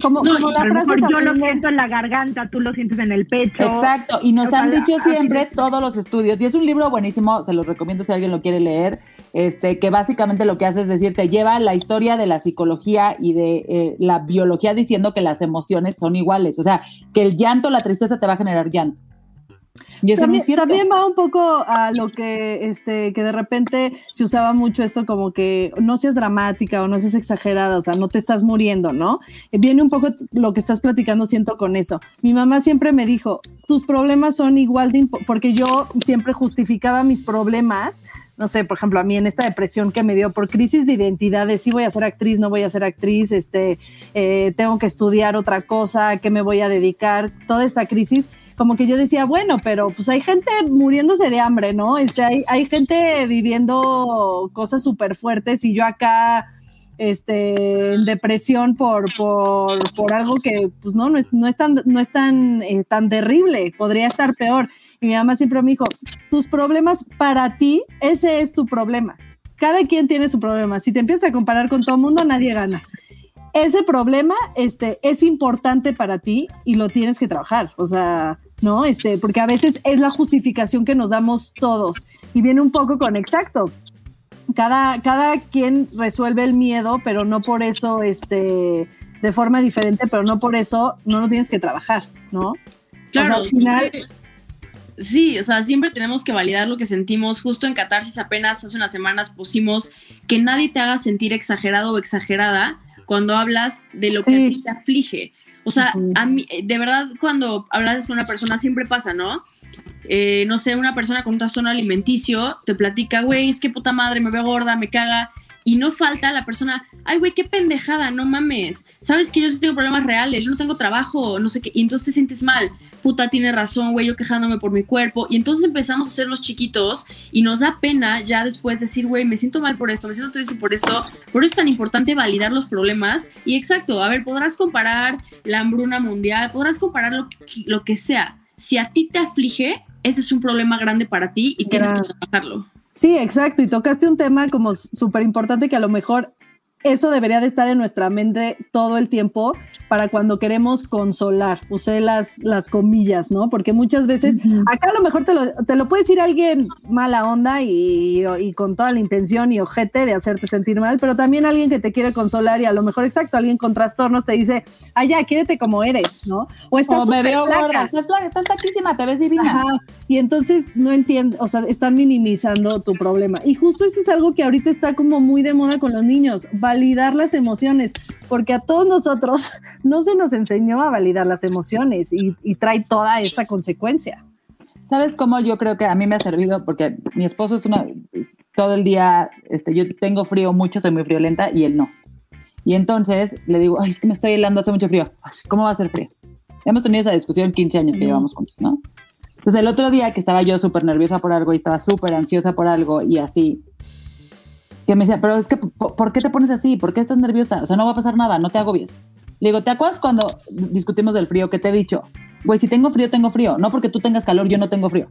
Como, No, como la a lo frase mejor yo lo siento en la garganta, tú lo sientes en el pecho. Exacto, y nos O sea, han dicho así siempre todos los estudios, y es un libro buenísimo, se los recomiendo si alguien lo quiere leer, este, que básicamente lo que hace es decir, te lleva la historia de la psicología y de eh, la biología diciendo que las emociones son iguales, o sea, que el llanto, la tristeza te va a generar llanto. Y eso no También, es cierto. también va un poco a lo que, este, que de repente se usaba mucho esto como que no seas dramática o no seas exagerada, o sea, no te estás muriendo, ¿no? Eh, Viene un poco lo que estás platicando, siento con eso. Mi mamá siempre me dijo, tus problemas son igual de impo-", porque yo siempre justificaba mis problemas, no sé, por ejemplo, a mí en esta depresión que me dio por crisis de identidad, de si voy a ser actriz, no voy a ser actriz, este, eh, tengo que estudiar otra cosa, ¿a qué me voy a dedicar? Toda esta crisis como que yo decía, bueno, pero pues hay gente muriéndose de hambre, ¿no? Este, hay, hay gente viviendo cosas súper fuertes y yo acá, este, en depresión por, por, por algo que, pues no, no es, no es tan, no es tan, eh, tan terrible, podría estar peor. Y mi mamá siempre me dijo, tus problemas para ti, ese es tu problema. Cada quien tiene su problema. Si te empiezas a comparar con todo el mundo, nadie gana ese problema este, es importante para ti y lo tienes que trabajar. O sea, ¿no? Este, porque a veces es la justificación que nos damos todos y viene un poco con exacto. Cada, cada quien resuelve el miedo, pero no por eso, este, de forma diferente, pero no por eso no lo tienes que trabajar, ¿no? Claro, O sea, al final- sí, o sea, siempre tenemos que validar lo que sentimos. Justo en Catarsis apenas hace unas semanas pusimos que nadie te haga sentir exagerado o exagerada cuando hablas de lo que Sí. a ti te aflige. O sea, a mí, de verdad, cuando hablas con una persona siempre pasa, ¿no? Eh, no sé, una persona con un trastorno alimenticio te platica, güey, es que puta madre, me veo gorda, me caga. Y no falta la persona, ay, güey, qué pendejada, no mames. Sabes que yo sí tengo problemas reales, yo no tengo trabajo, no sé qué. Y entonces te sientes mal. Puta, tiene razón, güey, yo quejándome por mi cuerpo. Y entonces empezamos a hacernos chiquitos y nos da pena ya después decir, güey, me siento mal por esto, me siento triste por esto. Por eso es tan importante validar los problemas. Y exacto, a ver, podrás comparar la hambruna mundial, podrás comparar lo que, lo que sea. Si a ti te aflige, ese es un problema grande para ti y tienes que trabajarlo. Sí, exacto. Y tocaste un tema como súper importante que a lo mejor eso debería de estar en nuestra mente todo el tiempo para cuando queremos consolar. Usé las, las comillas, ¿no? Porque muchas veces, acá a lo mejor te lo, te lo puede decir alguien mala onda y, y con toda la intención y ojete de hacerte sentir mal, pero también alguien que te quiere consolar y a lo mejor, exacto, alguien con trastornos te dice, ah, ya, quiérete como eres, ¿no? O estás O me veo flaca. gorda, estás, flaca, estás flaquísima, te ves divina. Ajá. Y entonces no entienden, o sea, están minimizando tu problema. Y justo eso es algo que ahorita está como muy de moda con los niños, validar las emociones, porque a todos nosotros no se nos enseñó a validar las emociones y, y trae toda esta consecuencia. ¿Sabes cómo yo creo que a mí me ha servido? Porque mi esposo es una, todo el día, este, yo tengo frío mucho, soy muy friolenta y él no. Y entonces le digo, ay, es que me estoy helando, hace mucho frío. Ay, ¿Cómo va a ser frío? Hemos tenido esa discusión 15 años que Ujú. llevamos juntos, ¿no? Entonces el otro día que estaba yo súper nerviosa por algo y estaba súper ansiosa por algo y así, que me decía, pero es que, ¿por, qué te pones así? ¿Por qué estás nerviosa? O sea, no va a pasar nada, no te agobies. Le digo, ¿te acuerdas cuando discutimos del frío que te he dicho? Güey, si tengo frío, tengo frío. No porque tú tengas calor, yo no tengo frío.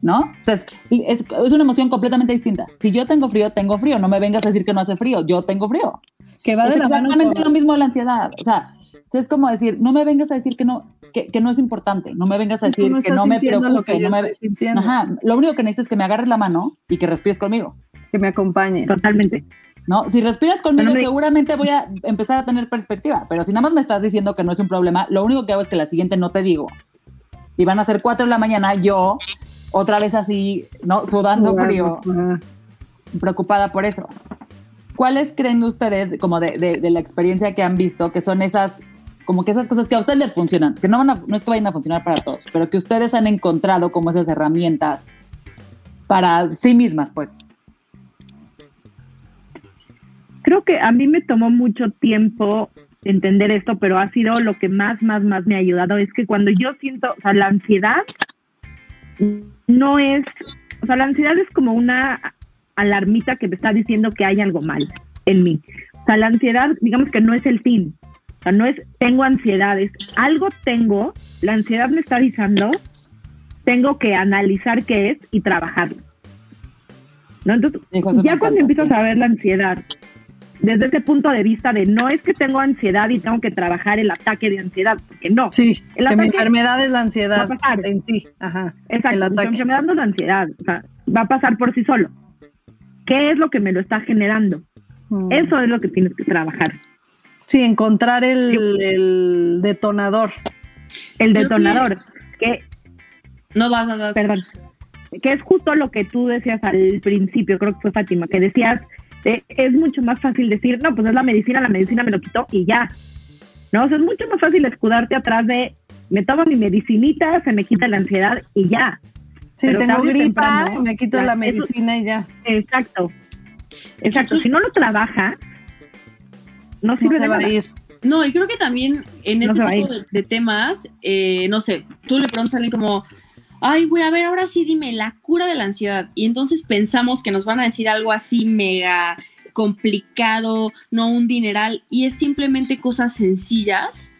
¿No? O sea, es, es, es una emoción completamente distinta. Si yo tengo frío, tengo frío. No me vengas a decir que no hace frío. Yo tengo frío. Que va es de la mano exactamente con- lo mismo de la ansiedad. O sea, es como decir, no me vengas a decir que no, que, que no es importante. No me vengas a decir no que no me sintiendo lo preocupe. que no me- Ajá. Lo único que necesito es que me agarres la mano y que respires conmigo. Que me acompañes. Totalmente. ¿no? Si respiras conmigo, me- seguramente voy a empezar a tener perspectiva, pero si nada más me estás diciendo que no es un problema, lo único que hago es que la siguiente no te digo. Y van a ser cuatro de la mañana, yo otra vez así, ¿no? Sudando frío, preocupada por eso. ¿Cuáles creen ustedes, como de, de- de la experiencia que han visto, que son esas, como que esas cosas que a ustedes les funcionan? Que no, van a- no es que vayan a funcionar para todos, pero que ustedes han encontrado como esas herramientas para sí mismas, pues. Creo que a mí me tomó mucho tiempo entender esto, pero ha sido lo que más, más, más me ha ayudado. Es que cuando yo siento, o sea, la ansiedad no es, o sea, la ansiedad es como una alarmita que me está diciendo que hay algo mal en mí. O sea, la ansiedad, digamos que no es el fin. O sea, no es tengo ansiedad, es algo tengo, la ansiedad me está avisando, tengo que analizar qué es y trabajarlo. ¿No? Entonces, ya cuando empiezas a ver la ansiedad desde ese punto de vista de no es que tengo ansiedad y tengo que trabajar el ataque de ansiedad, porque no. Sí, que mi enfermedad es la ansiedad en sí. Ajá, Exacto, mi enfermedad no es la ansiedad, o sea, va a pasar por sí solo. ¿Qué es lo que me lo está generando? Mm. Eso es lo que tienes que trabajar. Sí, encontrar el, detonador. El detonador. Que, no vas a dar. Perdón. Que es justo lo que tú decías al principio, creo que fue Fátima, que decías eh, es mucho más fácil decir, no, pues es la medicina, la medicina me lo quitó y ya. No, o sea, es mucho más fácil escudarte atrás de, me tomo mi medicinita, se me quita la ansiedad y ya. Sí, tengo gripa, me quito la medicina y ya. Exacto. Exacto. Si no lo trabaja, no sirve de nada. No, y creo que también en ese tipo de, temas, eh, no sé, tú le preguntas a alguien como, ay, güey, a ver, ahora sí dime la cura de la ansiedad. Y entonces pensamos que nos van a decir algo así mega complicado, no un dineral, y es simplemente cosas sencillas,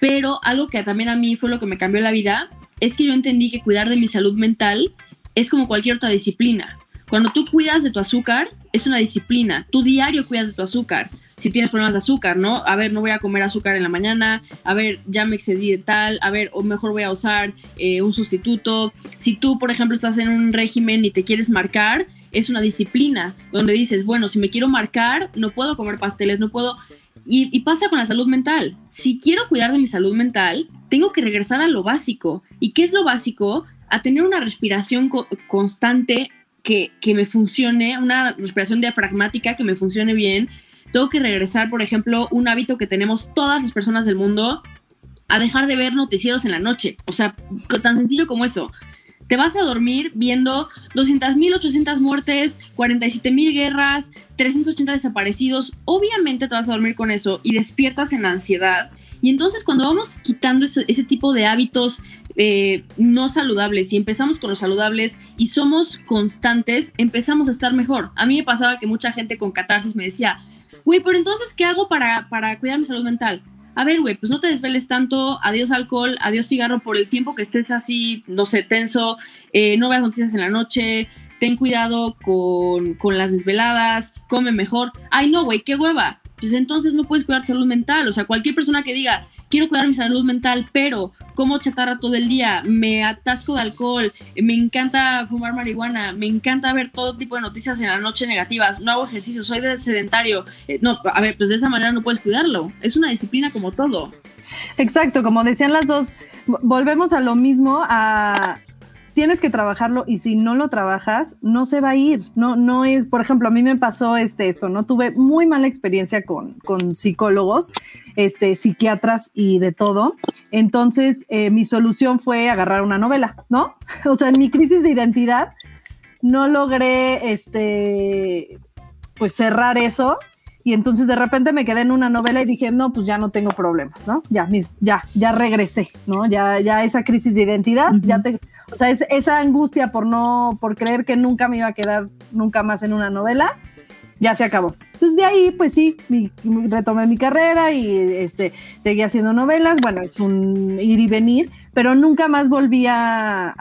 pero algo que también a mí fue lo que me cambió la vida, es que yo entendí que cuidar de mi salud mental es como cualquier otra disciplina. Cuando tú cuidas de tu azúcar, es una disciplina. Tu diario cuidas de tu azúcar. Si tienes problemas de azúcar, ¿no? A ver, no voy a comer azúcar en la mañana. A ver, ya me excedí de tal. A ver, o mejor voy a usar eh, un sustituto. Si tú, por ejemplo, estás en un régimen y te quieres marcar, es una disciplina donde dices, bueno, si me quiero marcar, no puedo comer pasteles, no puedo. Y, pasa con la salud mental. Si quiero cuidar de mi salud mental, tengo que regresar a lo básico. ¿Y qué es lo básico? A tener una respiración constante que, me funcione, una respiración diafragmática que me funcione bien. Tengo que regresar, por ejemplo, un hábito que tenemos todas las personas del mundo, a dejar de ver noticieros en la noche. O sea, tan sencillo como eso. Te vas a dormir viendo 200.000, 800 muertes, 47.000 guerras, 380 desaparecidos. Obviamente te vas a dormir con eso y despiertas en ansiedad. Y entonces cuando vamos quitando ese tipo de hábitos eh, no saludables y empezamos con los saludables y somos constantes, empezamos a estar mejor. A mí me pasaba que mucha gente con catarsis me decía, güey, pero entonces, ¿qué hago para, para cuidar mi salud mental? A ver, güey, pues no te desveles tanto, adiós alcohol, adiós cigarro por el tiempo que estés así, no sé, tenso, eh, no veas noticias en la noche, ten cuidado con, con las desveladas, come mejor. Ay, no, güey, qué hueva. Pues entonces no puedes cuidar tu salud mental. O sea, cualquier persona que diga, quiero cuidar mi salud mental, pero como chatarra todo el día, me atasco de alcohol, me encanta fumar marihuana, me encanta ver todo tipo de noticias en la noche negativas, no hago ejercicio, soy sedentario. Eh, no, a ver, pues de esa manera no puedes cuidarlo. Es una disciplina como todo. Exacto, como decían las dos, volvemos a lo mismo, tienes que trabajarlo y si no lo trabajas, no se va a ir. No, no es, por ejemplo, a mí me pasó este, esto, ¿no? Tuve muy mala experiencia con, con psicólogos, este, psiquiatras y de todo. Entonces, eh, mi solución fue agarrar una novela, ¿no? O sea, en mi crisis de identidad no logré, este, pues cerrar eso y entonces de repente me quedé en una novela y dije, no, pues ya no tengo problemas, ¿no? Ya, mis, ya, ya regresé, ¿no? Ya, ya esa crisis de identidad, ya te, o sea, es, esa angustia por no, por creer que nunca me iba a quedar nunca más en una novela, ya se acabó. Entonces de ahí, pues sí, retomé mi carrera y este, seguí haciendo novelas. Bueno, es un ir y venir, pero nunca más volví a,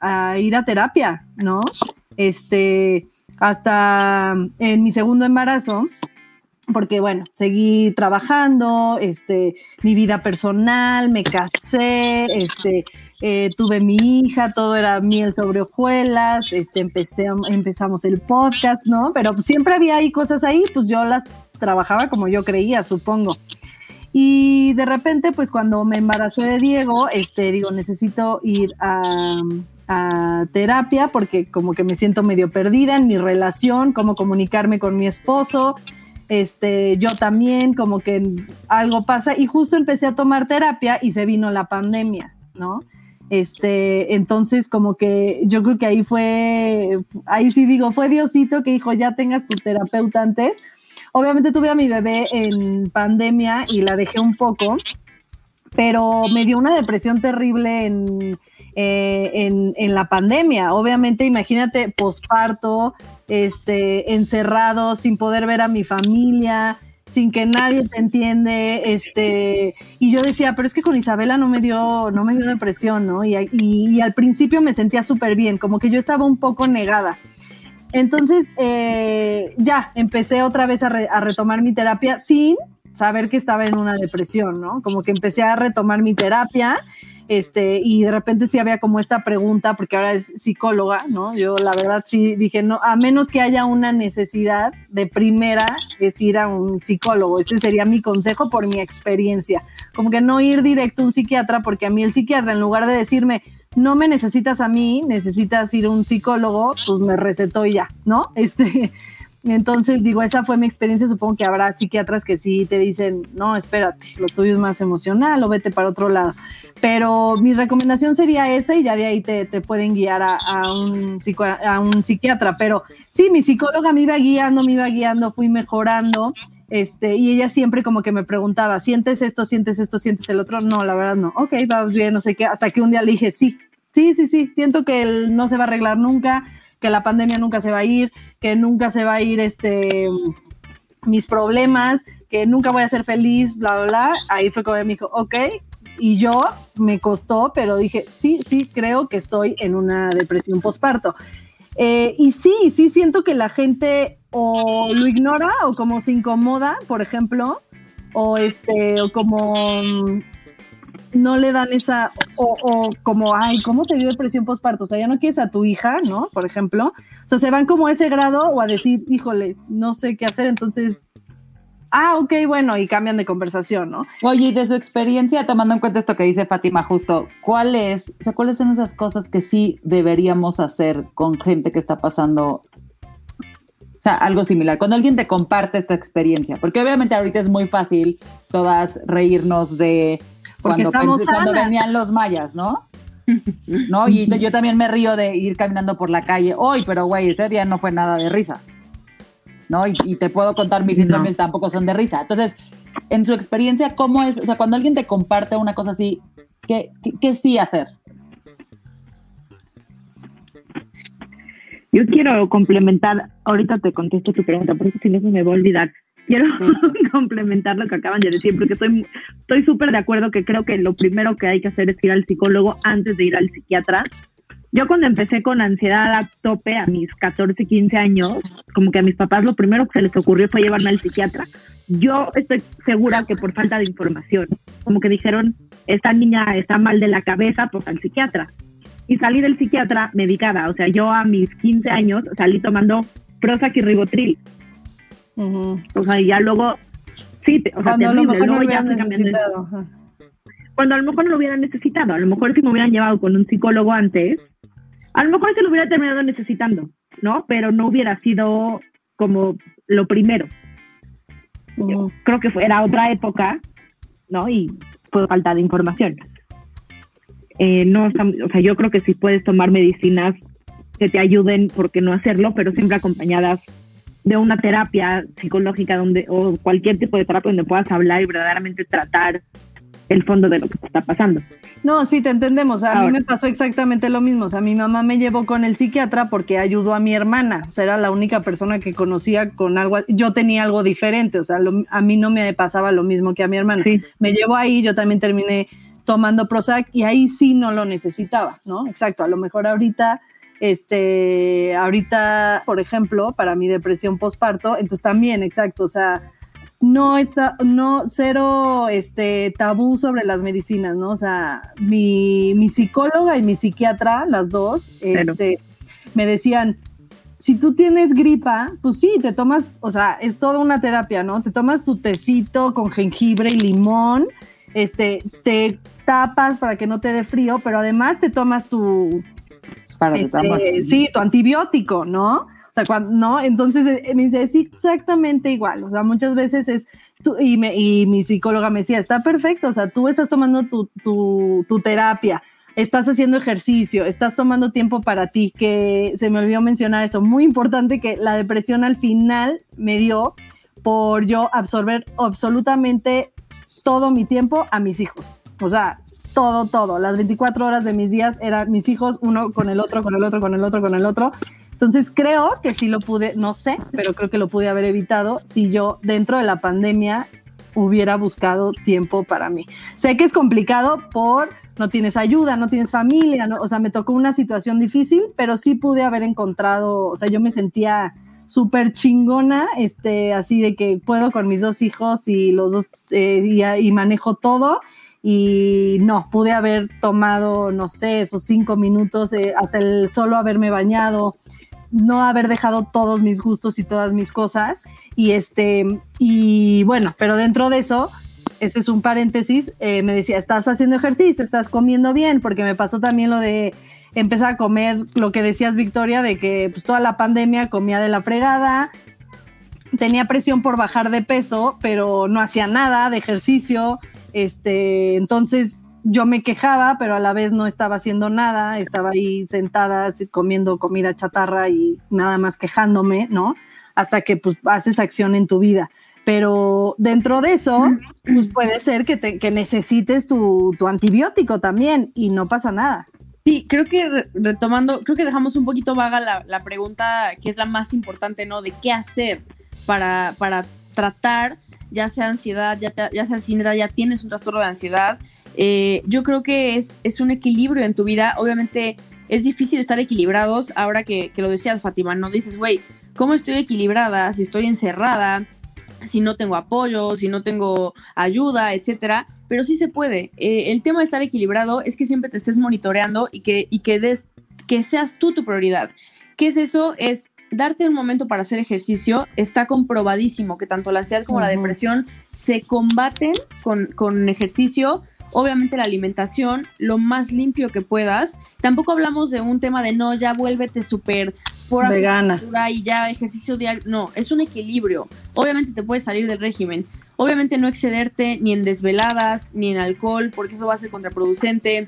a, ir a terapia, ¿no? Este, hasta en mi segundo embarazo, porque bueno, seguí trabajando, este, mi vida personal, me casé, este, eh, tuve mi hija, todo era miel sobre hojuelas, este, empecé, empezamos el podcast, ¿no? Pero siempre había ahí cosas ahí, pues yo las trabajaba como yo creía, supongo. Y de repente, pues cuando me embaracé de Diego, este, digo, necesito ir a, a terapia porque como que me siento medio perdida en mi relación, cómo comunicarme con mi esposo, este, yo también, como que algo pasa, y justo empecé a tomar terapia y se vino la pandemia, ¿no? Este, entonces como que yo creo que ahí fue, ahí sí digo, fue Diosito que dijo, ya tengas tu terapeuta antes, obviamente tuve a mi bebé en pandemia y la dejé un poco, pero me dio una depresión terrible en, eh, en, la pandemia. Obviamente, imagínate, posparto, este, encerrado, sin poder ver a mi familia, sin que nadie te entiende, este, y yo decía, pero es que con Isabela no me dio, no me dio depresión, ¿no? Y, al principio me sentía súper bien, como que yo estaba un poco negada. Entonces, eh, ya, empecé otra vez a, a retomar mi terapia sin saber que estaba en una depresión, ¿no? Como que empecé a retomar mi terapia este, y de repente sí había como esta pregunta, porque ahora es psicóloga, ¿no? Yo la verdad sí dije, no, a menos que haya una necesidad de primera, es ir a un psicólogo, ese sería mi consejo por mi experiencia, como que no ir directo a un psiquiatra, porque a mí el psiquiatra, en lugar de decirme, no me necesitas a mí, necesitas ir a un psicólogo, pues me recetó y ya, ¿no? Este, entonces, digo, esa fue mi experiencia. Supongo que habrá psiquiatras que sí te dicen, no, espérate, lo tuyo es más emocional o vete para otro lado. Pero mi recomendación sería esa y ya de ahí te, te pueden guiar a, a, un psico, a, un psiquiatra. Pero sí, mi psicóloga me iba guiando, me iba guiando, fui mejorando. Este, y ella siempre como que me preguntaba, ¿sientes esto, sientes esto, sientes el otro? No, la verdad no. Ok, va bien, no sé qué. Hasta que un día le dije, sí, sí, sí, sí, siento que él no se va a arreglar nunca que la pandemia nunca se va a ir, que nunca se va a ir este mis problemas, que nunca voy a ser feliz, bla, bla, bla. Ahí fue como me dijo, ok, y yo me costó, pero dije, sí, sí, creo que estoy en una depresión postparto. Eh, y sí, sí siento que la gente o lo ignora o como se incomoda, por ejemplo, o este, o como no le dan esa, o, como, ay, ¿cómo te dio depresión postparto? O sea, ya no quieres a tu hija, ¿no? Por ejemplo. O sea, se van como a ese grado o a decir, híjole, no sé qué hacer, entonces, ah, ok, bueno, y cambian de conversación, ¿no? Oye, y de su experiencia, tomando en cuenta esto que dice Fátima justo, ¿cuál es, o sea, cuáles son esas cosas que sí deberíamos hacer con gente que está pasando o sea, algo similar. Cuando alguien te comparte esta experiencia, porque obviamente ahorita es muy fácil todas reírnos de porque cuando, estamos cuando venían los mayas, ¿no? ¿No? Y yo también me río de ir caminando por la calle hoy, pero güey, ese día no fue nada de risa. ¿No? Y, y te puedo contar mis síntomas no. tampoco son de risa. Entonces, en su experiencia, ¿cómo es? O sea, cuando alguien te comparte una cosa así, ¿qué, qué, qué sí hacer? Yo quiero complementar, ahorita te contesto tu pregunta, porque si no se me va a olvidar. Quiero sí. complementar lo que acaban de decir, porque estoy estoy súper de acuerdo que creo que lo primero que hay que hacer es ir al psicólogo antes de ir al psiquiatra. Yo cuando empecé con ansiedad a tope a mis 14, 15 años, como que a mis papás lo primero que se les ocurrió fue llevarme al psiquiatra. Yo estoy segura que por falta de información, como que dijeron, esta niña está mal de la cabeza, pues al psiquiatra. Y salí del psiquiatra medicada, o sea, yo a mis 15 años salí tomando Prozac y Ribotril. Uh -huh. O sea, y ya luego, sí, te, o sea, Cuando terrible, a lo mejor luego no ya necesitado. ajá. Cuando a lo mejor no lo hubieran necesitado, a lo mejor si me hubieran llevado con un psicólogo antes, a lo mejor se lo hubiera terminado necesitando, ¿no? Pero no hubiera sido como lo primero. Uh Yo creo que fue, era otra época, ¿no? Y fue falta de información. Eh, no, o sea, yo creo que sí puedes tomar medicinas que te ayuden, ¿por qué no hacerlo? Pero siempre acompañadas de una terapia psicológica donde o cualquier tipo de terapia donde puedas hablar y verdaderamente tratar el fondo de lo que te está pasando. No, sí, te entendemos. A Ahora. mí me pasó exactamente lo mismo. O sea, mi mamá me llevó con el psiquiatra porque ayudó a mi hermana. O sea, era la única persona que conocía con algo. Yo tenía algo diferente. O sea, lo, a mí no me pasaba lo mismo que a mi hermana. Sí. Me llevó ahí, yo también terminé tomando Prozac y ahí sí no lo necesitaba, ¿no? Exacto. A lo mejor ahorita, este, ahorita, por ejemplo, para mi depresión postparto, entonces también, exacto. O sea, no está, no, cero este tabú sobre las medicinas, ¿no? O sea, mi, mi psicóloga y mi psiquiatra, las dos, este, me decían, si tú tienes gripa, pues sí, te tomas, o sea, es toda una terapia, ¿no? Te tomas tu tecito con jengibre y limón, este, te tapas para que no te dé frío, pero además te tomas tu, Paracetamol. este, sí, tu antibiótico, ¿no? O sea, cuando, ¿no? Entonces eh, me dice, es exactamente igual. O sea, muchas veces es, tú, y, me, y mi psicóloga me decía, está perfecto, o sea, tú estás tomando tu, tu, tu terapia, estás haciendo ejercicio, estás tomando tiempo para ti, que se me olvidó mencionar eso, muy importante que la depresión al final me dio por yo absorber absolutamente todo mi tiempo a mis hijos. O sea, todo, todo. Las 24 horas de mis días eran mis hijos, uno con el otro, con el otro, con el otro, con el otro. Entonces creo que sí lo pude, no sé, pero creo que lo pude haber evitado si yo dentro de la pandemia hubiera buscado tiempo para mí. Sé que es complicado por no tienes ayuda, no tienes familia, o sea, me tocó una situación difícil, pero sí pude haber encontrado, o sea, yo me sentía súper chingona, este, así de que puedo con mis dos hijos y los dos, eh, y, manejo todo. Y no, pude haber tomado, no sé, esos cinco minutos, eh, hasta el solo haberme bañado, no haber dejado todos mis gustos y todas mis cosas. Y este, y bueno, pero dentro de eso, ese es un paréntesis, eh, me decía, estás haciendo ejercicio, estás comiendo bien, porque me pasó también lo de empezar a comer lo que decías, Victoria, de que pues, toda la pandemia comía de la fregada, tenía presión por bajar de peso, pero no hacía nada de ejercicio, este, entonces yo me quejaba, pero a la vez no estaba haciendo nada, estaba ahí sentada comiendo comida chatarra y nada más quejándome, ¿no? Hasta que pues haces acción en tu vida. Pero dentro de eso, pues puede ser que, te, que necesites tu, tu antibiótico también y no pasa nada. Sí, creo que retomando, creo que dejamos un poquito vaga la, pregunta que es la más importante, ¿no? De qué hacer para, para tratar, ya sea ansiedad, ya, ya sea ansiedad, ya tienes un trastorno de ansiedad. Eh, yo creo que es, es un equilibrio en tu vida. Obviamente es difícil estar equilibrados ahora que, que lo decías, Fátima, ¿no? Dices, güey, ¿cómo estoy equilibrada si estoy encerrada? si no tengo apoyo, si no tengo ayuda, etcétera pero sí se puede. Eh, el tema de estar equilibrado es que siempre te estés monitoreando y que, y que, des, que seas tú tu prioridad. ¿Qué es eso? Es darte un momento para hacer ejercicio. Está comprobadísimo que tanto la ansiedad como la depresión se combaten con, con ejercicio obviamente la alimentación, lo más limpio que puedas. Tampoco hablamos de un tema de no, ya vuélvete súper por vegana y ya ejercicio diario. No, es un equilibrio. Obviamente te puedes salir del régimen, Obviamente no excederte ni en desveladas, ni en alcohol, porque eso va a ser contraproducente.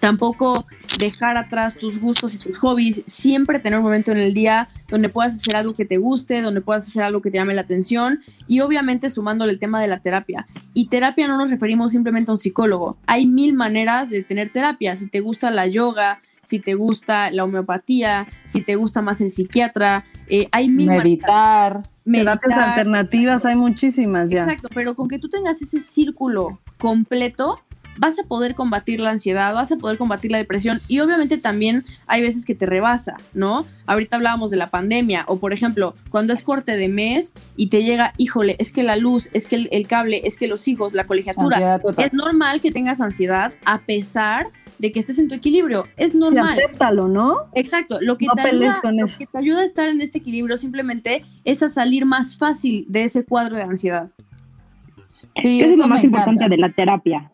Tampoco dejar atrás tus gustos y tus hobbies. Siempre tener un momento en el día donde puedas hacer algo que te guste, donde puedas hacer algo que te llame la atención. Y obviamente sumándole el tema de la terapia. Y terapia no nos referimos simplemente a un psicólogo. Hay mil maneras de tener terapia. Si te gusta la yoga, si te gusta la homeopatía, si te gusta más el psiquiatra, eh, hay mil Meditar. Terapias alternativas hay muchísimas ya. Exacto, pero con que tú tengas ese círculo completo, vas a poder combatir la ansiedad, vas a poder combatir la depresión y obviamente también hay veces que te rebasa, ¿no? Ahorita hablábamos de la pandemia o por ejemplo, cuando es corte de mes y te llega, híjole, es que la luz, es que el, cable, es que los hijos, la colegiatura, es normal que tengas ansiedad a pesar de que estés en tu equilibrio. Es normal. Y acéptalo, ¿no? Exacto. Lo que, te ayuda, lo que te ayuda a estar en este equilibrio simplemente es a salir más fácil de ese cuadro de ansiedad. Sí, es lo más importante de la terapia.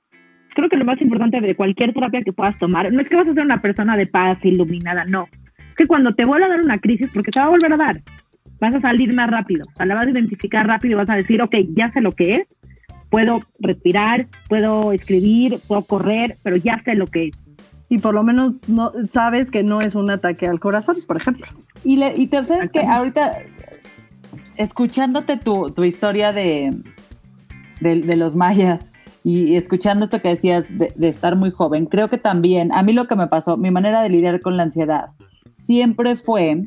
Creo que lo más importante de cualquier terapia que puedas tomar no es que vas a ser una persona de paz, iluminada, no. Es que cuando te vuelva a dar una crisis, porque te va a volver a dar, vas a salir más rápido. O sea, la vas a identificar rápido y vas a decir, ok, ya sé lo que es, puedo respirar, puedo escribir, puedo correr, pero ya sé lo que es. Y por lo menos no sabes que no es un ataque al corazón, por ejemplo. Y, le, y te sabes que ahorita, escuchándote tu, tu historia de, de, los mayas y escuchando esto que decías de, estar muy joven, creo que también, a mí lo que me pasó, mi manera de lidiar con la ansiedad siempre fue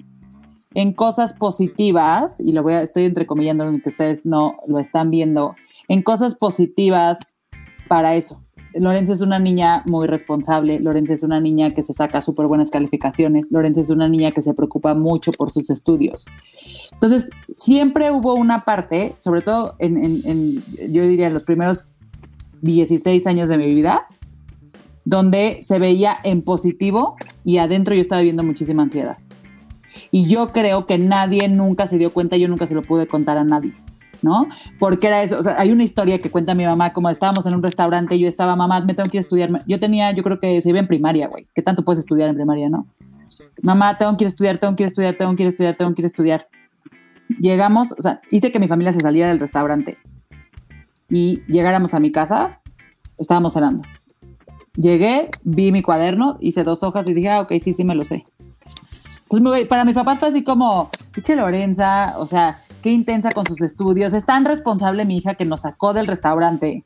en cosas positivas, y lo voy a, estoy entrecomillando que ustedes no lo están viendo, en cosas positivas para eso. Lorenzo es una niña muy responsable, Lorenzo es una niña que se saca súper buenas calificaciones, Lorenzo es una niña que se preocupa mucho por sus estudios. Entonces, siempre hubo una parte, sobre todo en, yo diría, los primeros 16 años de mi vida, donde se veía en positivo y adentro yo estaba viendo muchísima ansiedad. Y yo creo que nadie nunca se dio cuenta, yo nunca se lo pude contar a nadie. ¿no? Porque era eso, o sea, hay una historia que cuenta mi mamá, como estábamos en un restaurante y yo estaba, mamá, me tengo que ir a estudiar. Yo tenía, yo creo que se iba en primaria, güey. ¿Qué tanto puedes estudiar en primaria, no? Mamá, tengo que ir a estudiar, tengo que ir a estudiar, tengo que ir a estudiar, tengo que ir a estudiar. Llegamos, o sea, hice que mi familia se saliera del restaurante y llegáramos a mi casa, estábamos cenando. Llegué, vi mi cuaderno, hice dos hojas y dije, ah, ok, sí, sí me lo sé. Entonces, para mi papá fue así como, pinche Lorenza, o sea, qué intensa con sus estudios. Es tan responsable mi hija que nos sacó del restaurante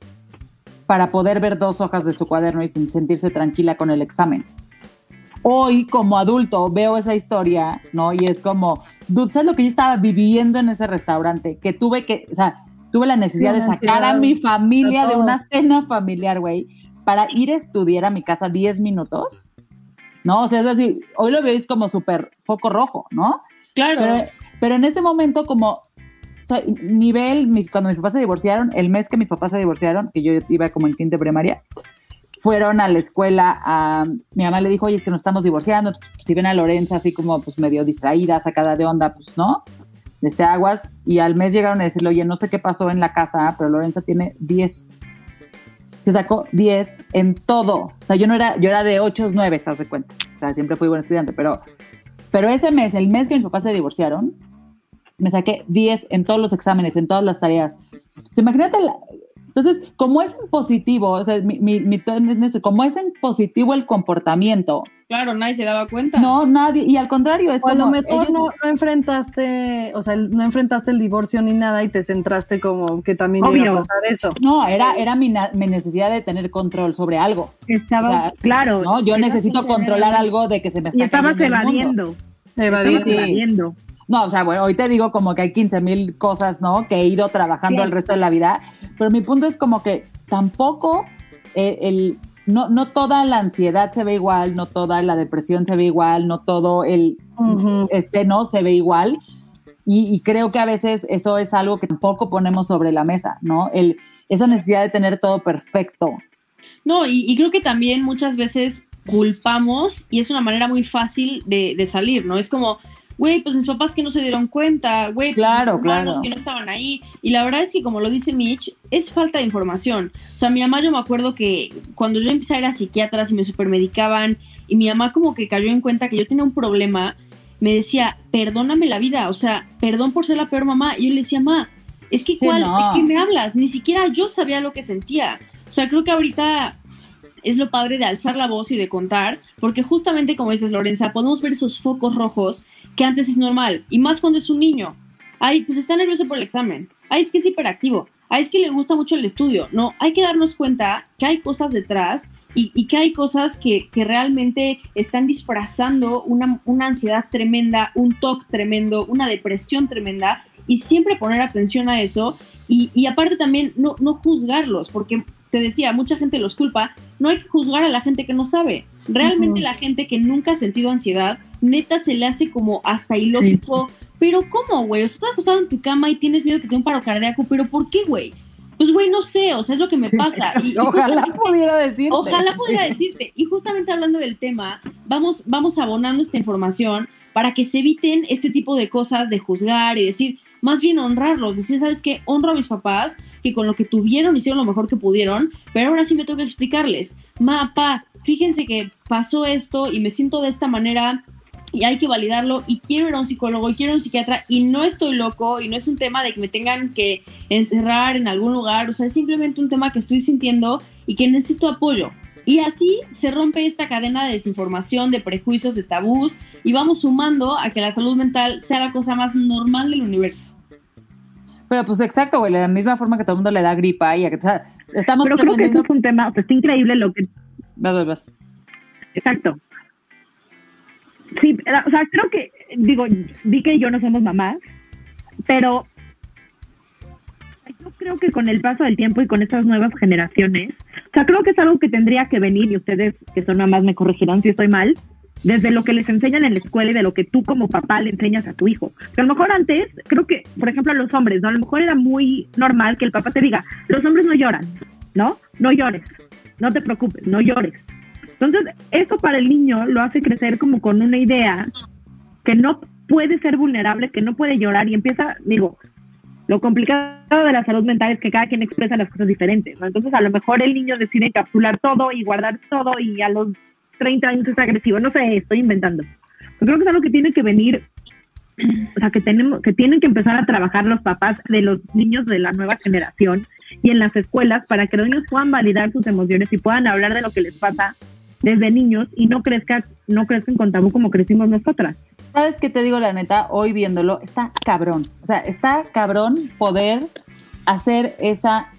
para poder ver dos hojas de su cuaderno y sentirse tranquila con el examen. Hoy, como adulto, veo esa historia, ¿no? Y es como, ¿sabes lo que yo estaba viviendo en ese restaurante? Que tuve que, o sea, tuve la necesidad de sacar a mi familia de una cena familiar, güey, para ir a estudiar a mi casa 10 minutos. ¿No? O sea, es decir, hoy lo veis como súper foco rojo, ¿no? Claro. Pero, pero en ese momento, como o sea, nivel, mis- cuando mis papás se divorciaron, el mes que mis papás se divorciaron, que yo iba como en quinta primaria, fueron a la escuela, a, mi mamá le dijo, oye, es que nos estamos divorciando, si ven a Lorenza así como pues medio distraída, sacada de onda, pues no, este aguas, y al mes llegaron a decirle, oye, no sé qué pasó en la casa, pero Lorenza tiene 10. Se sacó 10 en todo. O sea, yo no era, yo era de 8, 9, se hace cuenta. O sea, siempre fui buen estudiante, pero, pero ese mes, el mes que mis papás se divorciaron, me saqué 10 en todos los exámenes, en todas las tareas. O sea, imagínate, la- entonces, como es en positivo, o sea, mi, mi, mi como es en positivo el comportamiento, Claro, nadie se daba cuenta. no, nadie, y al contrario, es O a lo como mejor ellos- no, no enfrentaste, o sea, no enfrentaste el divorcio ni nada y te centraste como que también iba Obvio. a pasar eso. No, era, era mi, na- mi necesidad de tener control sobre algo, Estaba, O sea, claro. ¿no? Yo necesito controlar algo de que se me está Y estabas cayendo el mundo. evadiendo. Estabas Sí, sí. evadiendo. No, o sea, bueno, hoy te digo como que hay 15 mil cosas, ¿no? Que he ido trabajando Sí. el resto de la vida, pero mi punto es como que tampoco eh, el, no, no toda la ansiedad se ve igual, no toda la depresión se ve igual, no todo el, este, no se ve igual. Y, y creo que a veces eso es algo que tampoco ponemos sobre la mesa, ¿no? El, esa necesidad de tener todo perfecto. No, y, y creo que también muchas veces culpamos y es una manera muy fácil de, de salir, ¿no? Es como, güey, pues mis papás que no se dieron cuenta, güey, pues Claro, mis hermanos claro. que no estaban ahí. Y la verdad es que como lo dice Mitch, es falta de información. O sea, mi mamá yo me acuerdo que cuando yo empecé a ir a psiquiatras y me supermedicaban y mi mamá como que cayó en cuenta que yo tenía un problema, me decía, perdóname la vida, o sea, perdón por ser la peor mamá. Y yo le decía, ma, es que Sí, cuál, no. ¿de qué me hablas? Ni siquiera yo sabía lo que sentía. O sea, creo que ahorita es lo padre de alzar la voz y de contar, porque justamente como dices, Lorenza, podemos ver esos focos rojos que antes es normal, y más cuando es un niño. Ay, pues está nervioso por el examen. Ay, es que es hiperactivo. Ay, es que le gusta mucho el estudio. No, hay que darnos cuenta que hay cosas detrás y, y que hay cosas que, que realmente están disfrazando una, una ansiedad tremenda, un TOC tremendo, una depresión tremenda, y siempre poner atención a eso. Y, y aparte también no, no juzgarlos, porque te decía, mucha gente los culpa, no hay que juzgar a la gente que no sabe. Realmente la gente que nunca ha sentido ansiedad, neta se le hace como hasta ilógico. Pero ¿cómo, güey? O sea, estás acostado en tu cama y tienes miedo que te dé un paro cardíaco, pero ¿por qué, güey? Pues, güey, no sé, o sea, es lo que me pasa. Y- y Ojalá pudiera decirte. Ojalá pudiera decirte. Y justamente hablando del tema, vamos, vamos abonando esta información para que se eviten este tipo de cosas de juzgar y decir, más bien honrarlos, decir, ¿sabes qué? Honro a mis papás, que con lo que tuvieron hicieron lo mejor que pudieron, pero ahora sí me toca explicarles, ma, pa, fíjense que pasó esto y me siento de esta manera y hay que validarlo y quiero ir a un psicólogo y quiero a un psiquiatra y no estoy loco y no es un tema de que me tengan que encerrar en algún lugar, o sea, es simplemente un tema que estoy sintiendo y que necesito apoyo. Y así se rompe esta cadena de desinformación, de prejuicios, de tabús y vamos sumando a que la salud mental sea la cosa más normal del universo. Pero pues exacto, güey, de la misma forma que todo el mundo le da gripa y o sea, estamos Pero creo que eso es un tema, o sea, está increíble lo que Vas, vas, vas. Exacto. Sí, o sea, creo que, digo, vi que yo no somos mamás, pero yo creo que con el paso del tiempo y con estas nuevas generaciones, o sea, creo que es algo que tendría que venir, y ustedes que son mamás me corregirán si estoy mal, desde lo que les enseñan en la escuela y de lo que tú como papá le enseñas a tu hijo. Que a lo mejor antes, creo que, por ejemplo, a los hombres, ¿no? A lo mejor era muy normal que el papá te diga, los hombres no lloran, ¿no? No llores, no te preocupes, no llores. Entonces, eso para el niño lo hace crecer como con una idea que no puede ser vulnerable, que no puede llorar y empieza, digo, lo complicado de la salud mental es que cada quien expresa las cosas diferentes, ¿no? Entonces, a lo mejor el niño decide encapsular todo y guardar todo y a los 30 años es agresivo, no sé, estoy inventando. Yo creo que es algo que tiene que venir, o sea, que tenemos, que tienen que empezar a trabajar los papás de los niños de la nueva generación y en las escuelas para que los niños puedan validar sus emociones y puedan hablar de lo que les pasa desde niños y no crezcan, no crezcan con tabú como crecimos nosotras. ¿Sabes qué te digo la neta? Hoy viéndolo, está cabrón. O sea, está cabrón poder hacer esa,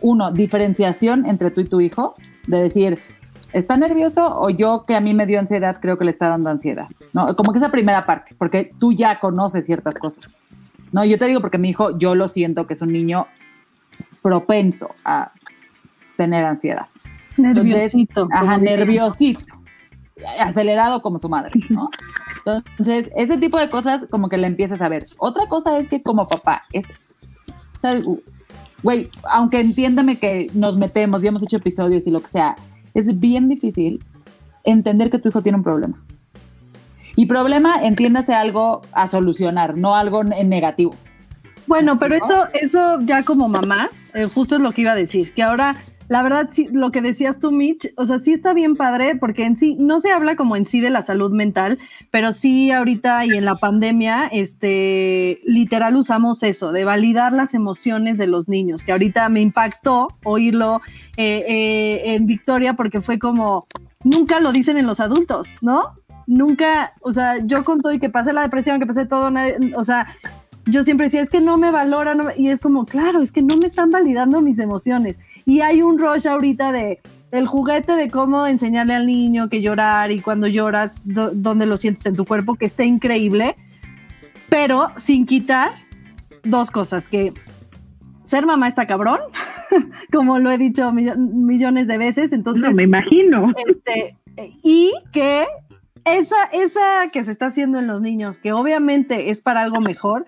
uno, diferenciación entre tú y tu hijo, de decir, ¿está nervioso o yo que a mí me dio ansiedad creo que le está dando ansiedad? ¿No? Como que esa primera parte, porque tú ya conoces ciertas cosas. No, yo te digo porque mi hijo, yo lo siento que es un niño propenso a tener ansiedad. Nerviosito. Entonces, ajá, diría. nerviosito. Acelerado como su madre, ¿no? Entonces, ese tipo de cosas como que le empiezas a ver. Otra cosa es que como papá es, o sea, güey, aunque entiéndame que nos metemos y hemos hecho episodios y lo que sea, es bien difícil entender que tu hijo tiene un problema. Y problema, entiéndase algo a solucionar, no algo en negativo. Bueno, pero eso, eso ya como mamás, eh, justo es lo que iba a decir, que ahora, la verdad, sí, lo que decías tú, Mitch, o sea, sí está bien padre, porque en sí, no se habla como en sí de la salud mental, pero sí ahorita y en la pandemia, este, literal usamos eso, de validar las emociones de los niños, que ahorita me impactó oírlo eh, eh, en Victoria, porque fue como, nunca lo dicen en los adultos, ¿no? Nunca, o sea, yo con todo y que pasé la depresión, que pasé todo, o sea, yo siempre decía, es que no me valoran, no me-", y es como, claro, es que no me están validando mis emociones. Y hay un rush ahorita de el juguete de cómo enseñarle al niño que llorar y cuando lloras, do- dónde lo sientes en tu cuerpo, que está increíble, pero sin quitar dos cosas, que ser mamá está cabrón, como lo he dicho millo- millones de veces, entonces no, me imagino. este, y que esa, esa que se está haciendo en los niños, que obviamente es para algo mejor,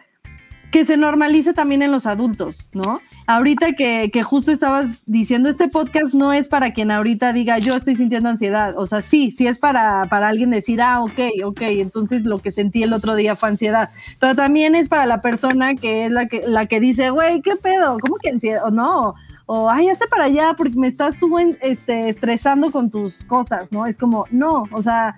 que se normalice también en los adultos, ¿no? Ahorita que, que justo estabas diciendo, este podcast no es para quien ahorita diga, yo estoy sintiendo ansiedad. O sea, sí, sí es para, para alguien decir, ah, ok, ok, entonces lo que sentí el otro día fue ansiedad. Pero también es para la persona que es la que, la que dice, güey, ¿qué pedo? ¿Cómo que ansiedad? O no, o ay, hazte para allá porque me estás tú este, estresando con tus cosas, ¿no? Es como, no, o sea,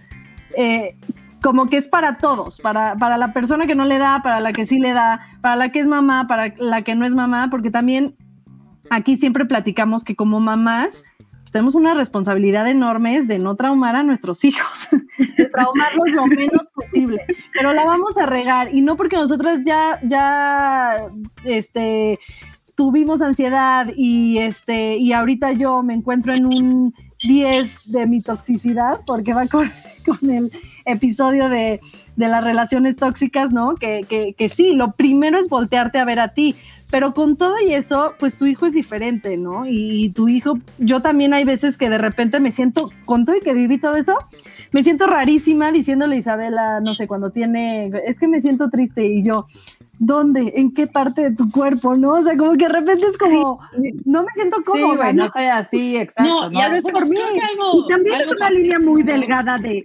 eh, como que es para todos, para, para la persona que no le da, para la que sí le da, para la que es mamá, para la que no es mamá, porque también aquí siempre platicamos que como mamás pues, tenemos una responsabilidad enorme de no traumar a nuestros hijos, de traumarlos lo menos posible, pero la vamos a regar y no porque nosotras ya, ya, este, tuvimos ansiedad y este, y ahorita yo me encuentro en un 10 de mi toxicidad, porque va con, con el episodio de, de las relaciones tóxicas, ¿no? Que, que, que sí, lo primero es voltearte a ver a ti, pero con todo y eso, pues tu hijo es diferente, ¿no? Y, tu hijo, yo también hay veces que de repente me siento, con todo y que viví todo eso, me siento rarísima diciéndole a Isabela, no sé, cuando tiene, es que me siento triste y yo, ¿dónde? ¿En qué parte de tu cuerpo? ¿No? O sea, como que de repente es como, no me siento Sí, cómoda. güey, ¿no? no soy así, exacto. No, y a por mí. algo. Y también es algo una línea muy delgada de.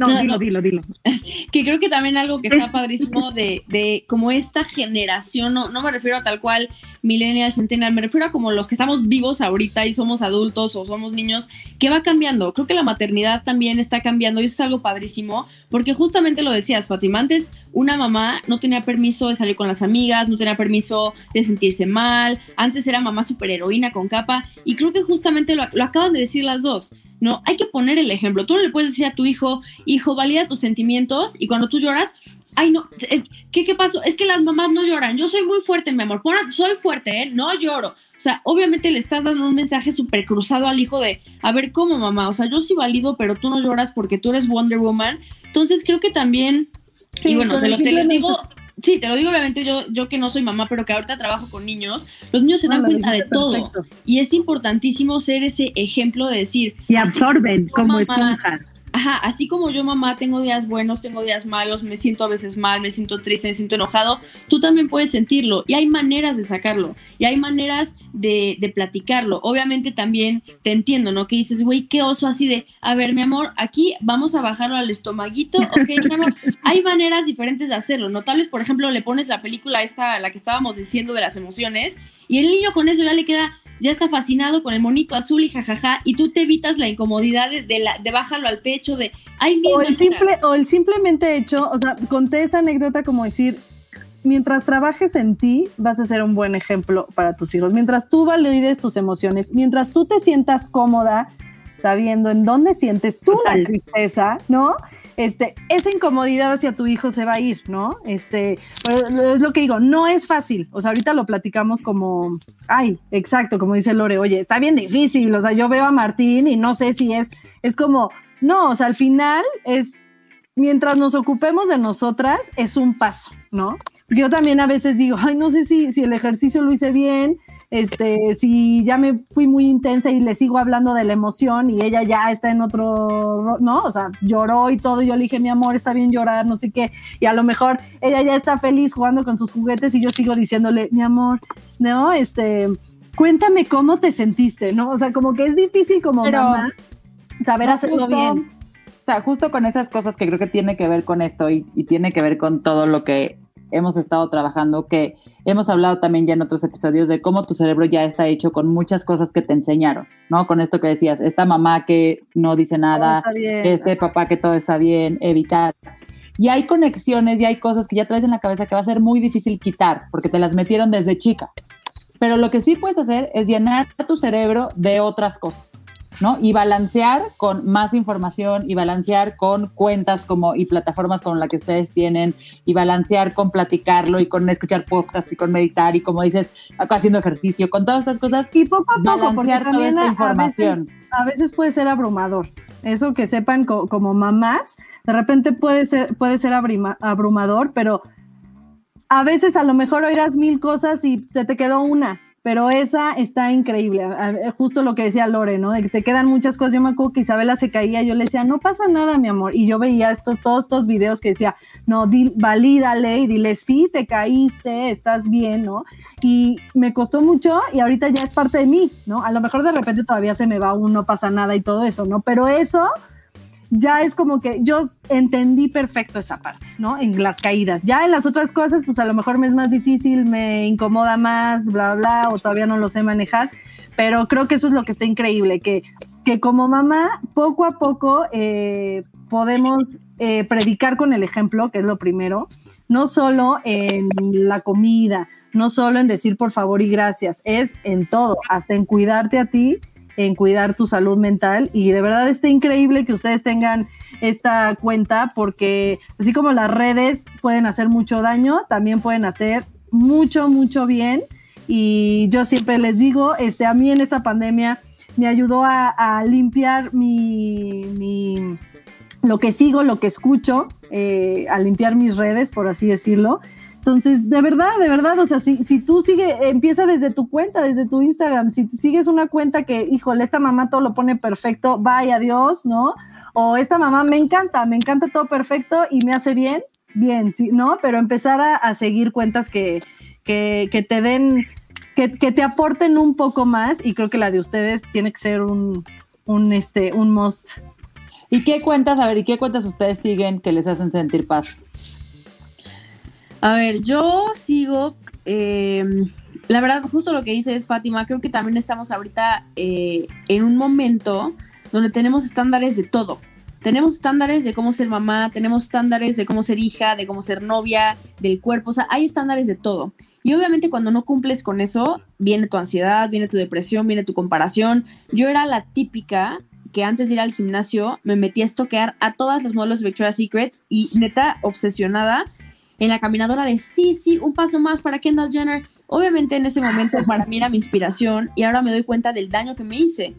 No, No, dilo, no. dilo, dilo. que creo que también algo que está padrísimo de, de como esta generación, no, no me refiero a tal cual millennial, centennial, me refiero a como los que estamos vivos ahorita y somos adultos o somos niños, que va cambiando. Creo que la maternidad también está cambiando y eso es algo padrísimo, porque justamente lo decías, Fátima, antes una mamá no tenía permiso de salir con las amigas, no tenía permiso de sentirse mal, antes era mamá superheroína con capa y creo que justamente lo, lo acaban de decir las dos. No, hay que poner el ejemplo. Tú no le puedes decir a tu hijo, hijo, valida tus sentimientos y cuando tú lloras, ay no, ¿qué, qué pasó? Es que las mamás no lloran. Yo soy muy fuerte, mi amor. Soy fuerte, ¿eh? No lloro. O sea, obviamente le estás dando un mensaje súper cruzado al hijo de, a ver, ¿cómo mamá? O sea, yo sí valido, pero tú no lloras porque tú eres Wonder Woman. Entonces creo que también, Sí, y bueno, te lo, te lo simple digo, sí, te lo digo obviamente yo, yo que no soy mamá, pero que ahorita trabajo con niños, los niños se dan lo cuenta de todo. Y es importantísimo ser ese ejemplo de decir, Y absorben como esponjas. Ajá, así como yo, mamá, tengo días buenos, tengo días malos, me siento a veces mal, me siento triste, me siento enojado, tú también puedes sentirlo y hay maneras de sacarlo y hay maneras de, de platicarlo. Obviamente también te entiendo, ¿no? Que dices, güey, qué oso así de, a ver, mi amor, aquí vamos a bajarlo al estomaguito, ok, mi amor. Hay maneras diferentes de hacerlo, ¿no? Tal vez, por ejemplo, le pones la película esta, la que estábamos diciendo de las emociones y el niño con eso ya le queda ya está fascinado con el monito azul y jajaja, y tú te evitas la incomodidad de, de, la, de bájalo al pecho, de mil O el, simple, o el simplemente hecho, o sea, conté esa anécdota como decir, mientras trabajes en ti, vas a ser un buen ejemplo para tus hijos. Mientras tú valides tus emociones, mientras tú te sientas cómoda sabiendo en dónde sientes tú Total. la tristeza, ¿no? Este, esa incomodidad hacia tu hijo se va a ir, ¿no? Este, es lo que digo, no es fácil. O sea, ahorita lo platicamos como, ay, exacto, como dice Lore, oye, está bien difícil. O sea, yo veo a Martín y no sé si es, es como, no, o sea, al final es, mientras nos ocupemos de nosotras, es un paso, ¿no? Yo también a veces digo, ay, no sé si, si el ejercicio lo hice bien, este, si ya me fui muy intensa y le sigo hablando de la emoción y ella ya está en otro, ¿no? O sea, lloró y todo, y yo le dije, mi amor, está bien llorar, no sé qué, y a lo mejor ella ya está feliz jugando con sus juguetes y yo sigo diciéndole, mi amor, no, este, cuéntame cómo te sentiste, ¿no? O sea, como que es difícil como mamá saber hacerlo bien. O sea, justo con esas cosas que creo que tiene que ver con esto y, y tiene que ver con todo lo que hemos estado trabajando, que hemos hablado también ya en otros episodios de cómo tu cerebro ya está hecho con muchas cosas que te enseñaron, ¿no? Con esto que decías, esta mamá que no dice nada, este papá que todo está bien, evitar. Y hay conexiones y hay cosas que ya traes en la cabeza que va a ser muy difícil quitar, porque te las metieron desde chica. Pero lo que sí puedes hacer es llenar tu cerebro de otras cosas. ¿No? Y balancear con más información y balancear con cuentas como y plataformas como la que ustedes tienen y balancear con platicarlo y con escuchar podcasts y con meditar y como dices, haciendo ejercicio, con todas estas cosas. Y poco a poco, porque también toda esta información. A veces, puede ser abrumador. Eso que sepan como mamás, de repente puede ser, puede ser abrumador, pero a veces a lo mejor oirás mil cosas y se te quedó una pero esa está increíble. Justo lo que decía Lore, ¿no? De que te quedan muchas cosas. Yo me acuerdo que Isabela se caía, yo le decía, no pasa nada, mi amor. Y yo veía estos, todos estos videos que decía, no, valídale y dile, sí, te caíste, estás bien, ¿no? Y me costó mucho y ahorita ya es parte de mí, ¿no? A lo mejor de repente todavía se me va un no pasa nada y todo eso, ¿no? Pero eso ya es como que yo entendí perfecto esa parte, ¿no? En las caídas. Ya en las otras cosas, pues a lo mejor me es más difícil, me incomoda más, bla, bla, o todavía no lo sé manejar, pero creo que eso es lo que está increíble, que, que como mamá, poco a poco eh, podemos eh, predicar con el ejemplo, que es lo primero, no solo en la comida, no solo en decir por favor y gracias, es en todo, hasta en cuidarte a ti en cuidar tu salud mental y de verdad está increíble que ustedes tengan esta cuenta porque así como las redes pueden hacer mucho daño, también pueden hacer mucho, mucho bien y yo siempre les digo, este, a mí en esta pandemia me ayudó a, limpiar mi, lo que sigo, lo que escucho, eh, a limpiar mis redes, por así decirlo. Entonces, de verdad, de verdad, o sea, si, si tú sigues, empieza desde tu cuenta, desde tu Instagram, si sigues una cuenta que, híjole, esta mamá todo lo pone perfecto, vaya Dios, ¿no? O esta mamá me encanta, me encanta todo perfecto y me hace bien, bien, sí, ¿no? Pero empezar a, seguir cuentas que, que, que te den, que, que, te aporten un poco más y creo que la de ustedes tiene que ser un, un, este, un must. ¿Y qué cuentas, a ver, y qué cuentas ustedes siguen que les hacen sentir paz? A ver, yo sigo. Eh, la verdad, justo lo que dice es Fátima, creo que también estamos ahorita eh, en un momento donde tenemos estándares de todo. Tenemos estándares de cómo ser mamá, tenemos estándares de cómo ser hija, de cómo ser novia, del cuerpo, o sea, hay estándares de todo. Y obviamente cuando no cumples con eso, viene tu ansiedad, viene tu depresión, viene tu comparación. Yo era la típica que antes de ir al gimnasio me metía a estoquear a todas las modelos de Victoria's Secret y neta obsesionada en la caminadora de sí, sí, un paso más para Kendall Jenner. Obviamente en ese momento para mí era mi inspiración y ahora me doy cuenta del daño que me hice.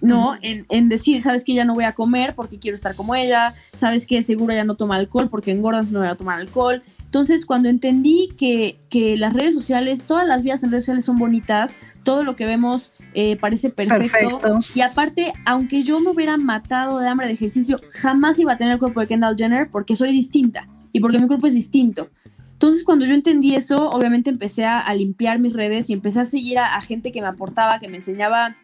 ¿no? En, en, decir, sabes que ya no voy a comer porque quiero estar como ella, sabes que seguro ya no toma alcohol porque engordas, no voy a tomar alcohol. Entonces, cuando entendí que, que las redes sociales, todas las vías en redes sociales son bonitas, todo lo que vemos eh, parece perfecto. perfecto. Y aparte, aunque yo me hubiera matado de hambre de ejercicio, jamás iba a tener el cuerpo de Kendall Jenner porque soy distinta y porque mi cuerpo es distinto. Entonces, cuando yo entendí eso, obviamente empecé a, limpiar mis redes y empecé a seguir a, gente que me aportaba, que me enseñaba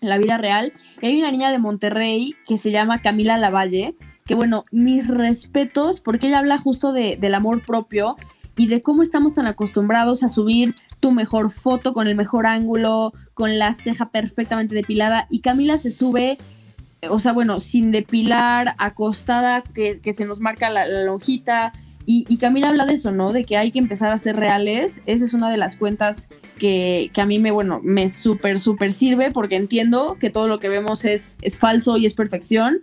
la vida real. Y hay una niña de Monterrey que se llama Camila Lavalle, que bueno, mis respetos, porque ella habla justo de, del amor propio y de cómo estamos tan acostumbrados a subir tu mejor foto con el mejor ángulo, con la ceja perfectamente depilada. Y Camila se sube o sea, bueno, sin depilar, acostada, que, se nos marca la, lonjita. Y, Camila habla de eso, ¿no? De que hay que empezar a ser reales. Esa es una de las cuentas que, a mí me, bueno, me súper, súper sirve porque entiendo que todo lo que vemos es, es falso y es perfección.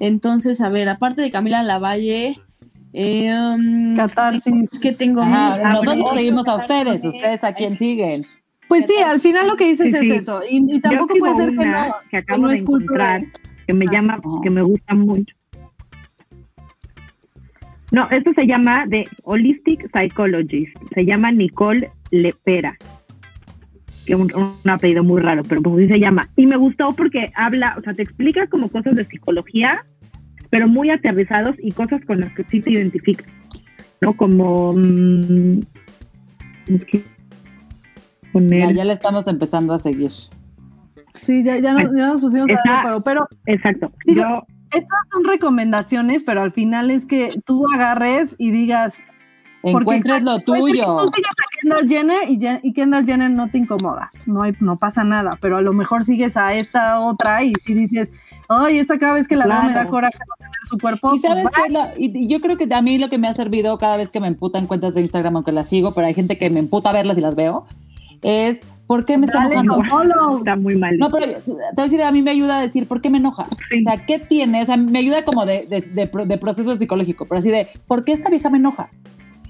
Entonces, a ver, aparte de Camila Lavalle, eh, um, Catarsis. que tengo Ajá, muy- nosotros Ah, seguimos a ustedes, ustedes a quién siguen. Pues sí, al final lo que dices Sí, es eso. Y, y tampoco puede ser que no. que acabo no de es culpa encontrar, de- que me Ah. llama, que me gusta mucho. No, esto se llama de Holistic Psychologist. Se llama Nicole Lepera. Que un, un apellido muy raro, pero pues así se llama. Y me gustó porque habla, o sea, te explica como cosas de psicología, pero muy aterrizados y cosas con las que sí te identificas. ¿No? Como. mm, es que Ya, poner- ya le estamos empezando a seguir. Sí, ya, ya, nos, ya nos pusimos a fuego. Pero Exacto. Digo, Yo estas son recomendaciones, pero al final es que tú agarres y digas. Encuentres lo que tuyo. Tú sigas a Kendall Jenner y, Kendall Jenner no te incomoda. No, hay, no pasa nada, pero a lo mejor sigues a esta otra y si dices, ay, esta cada vez que la veo me da coraje no tener su cuerpo. Y sabes pues, y y yo creo que a mí lo que me ha servido cada vez que me emputan cuentas de Instagram, aunque las sigo, pero hay gente que me emputa verlas y las veo, es ¿por qué me está dale enojando? está muy mal. No, pero te voy a decir, a mí me ayuda a decir por qué me enoja. Sí. O sea, ¿qué tiene? O sea, me ayuda como de, de, de de proceso psicológico, pero así de, ¿por qué esta vieja me enoja?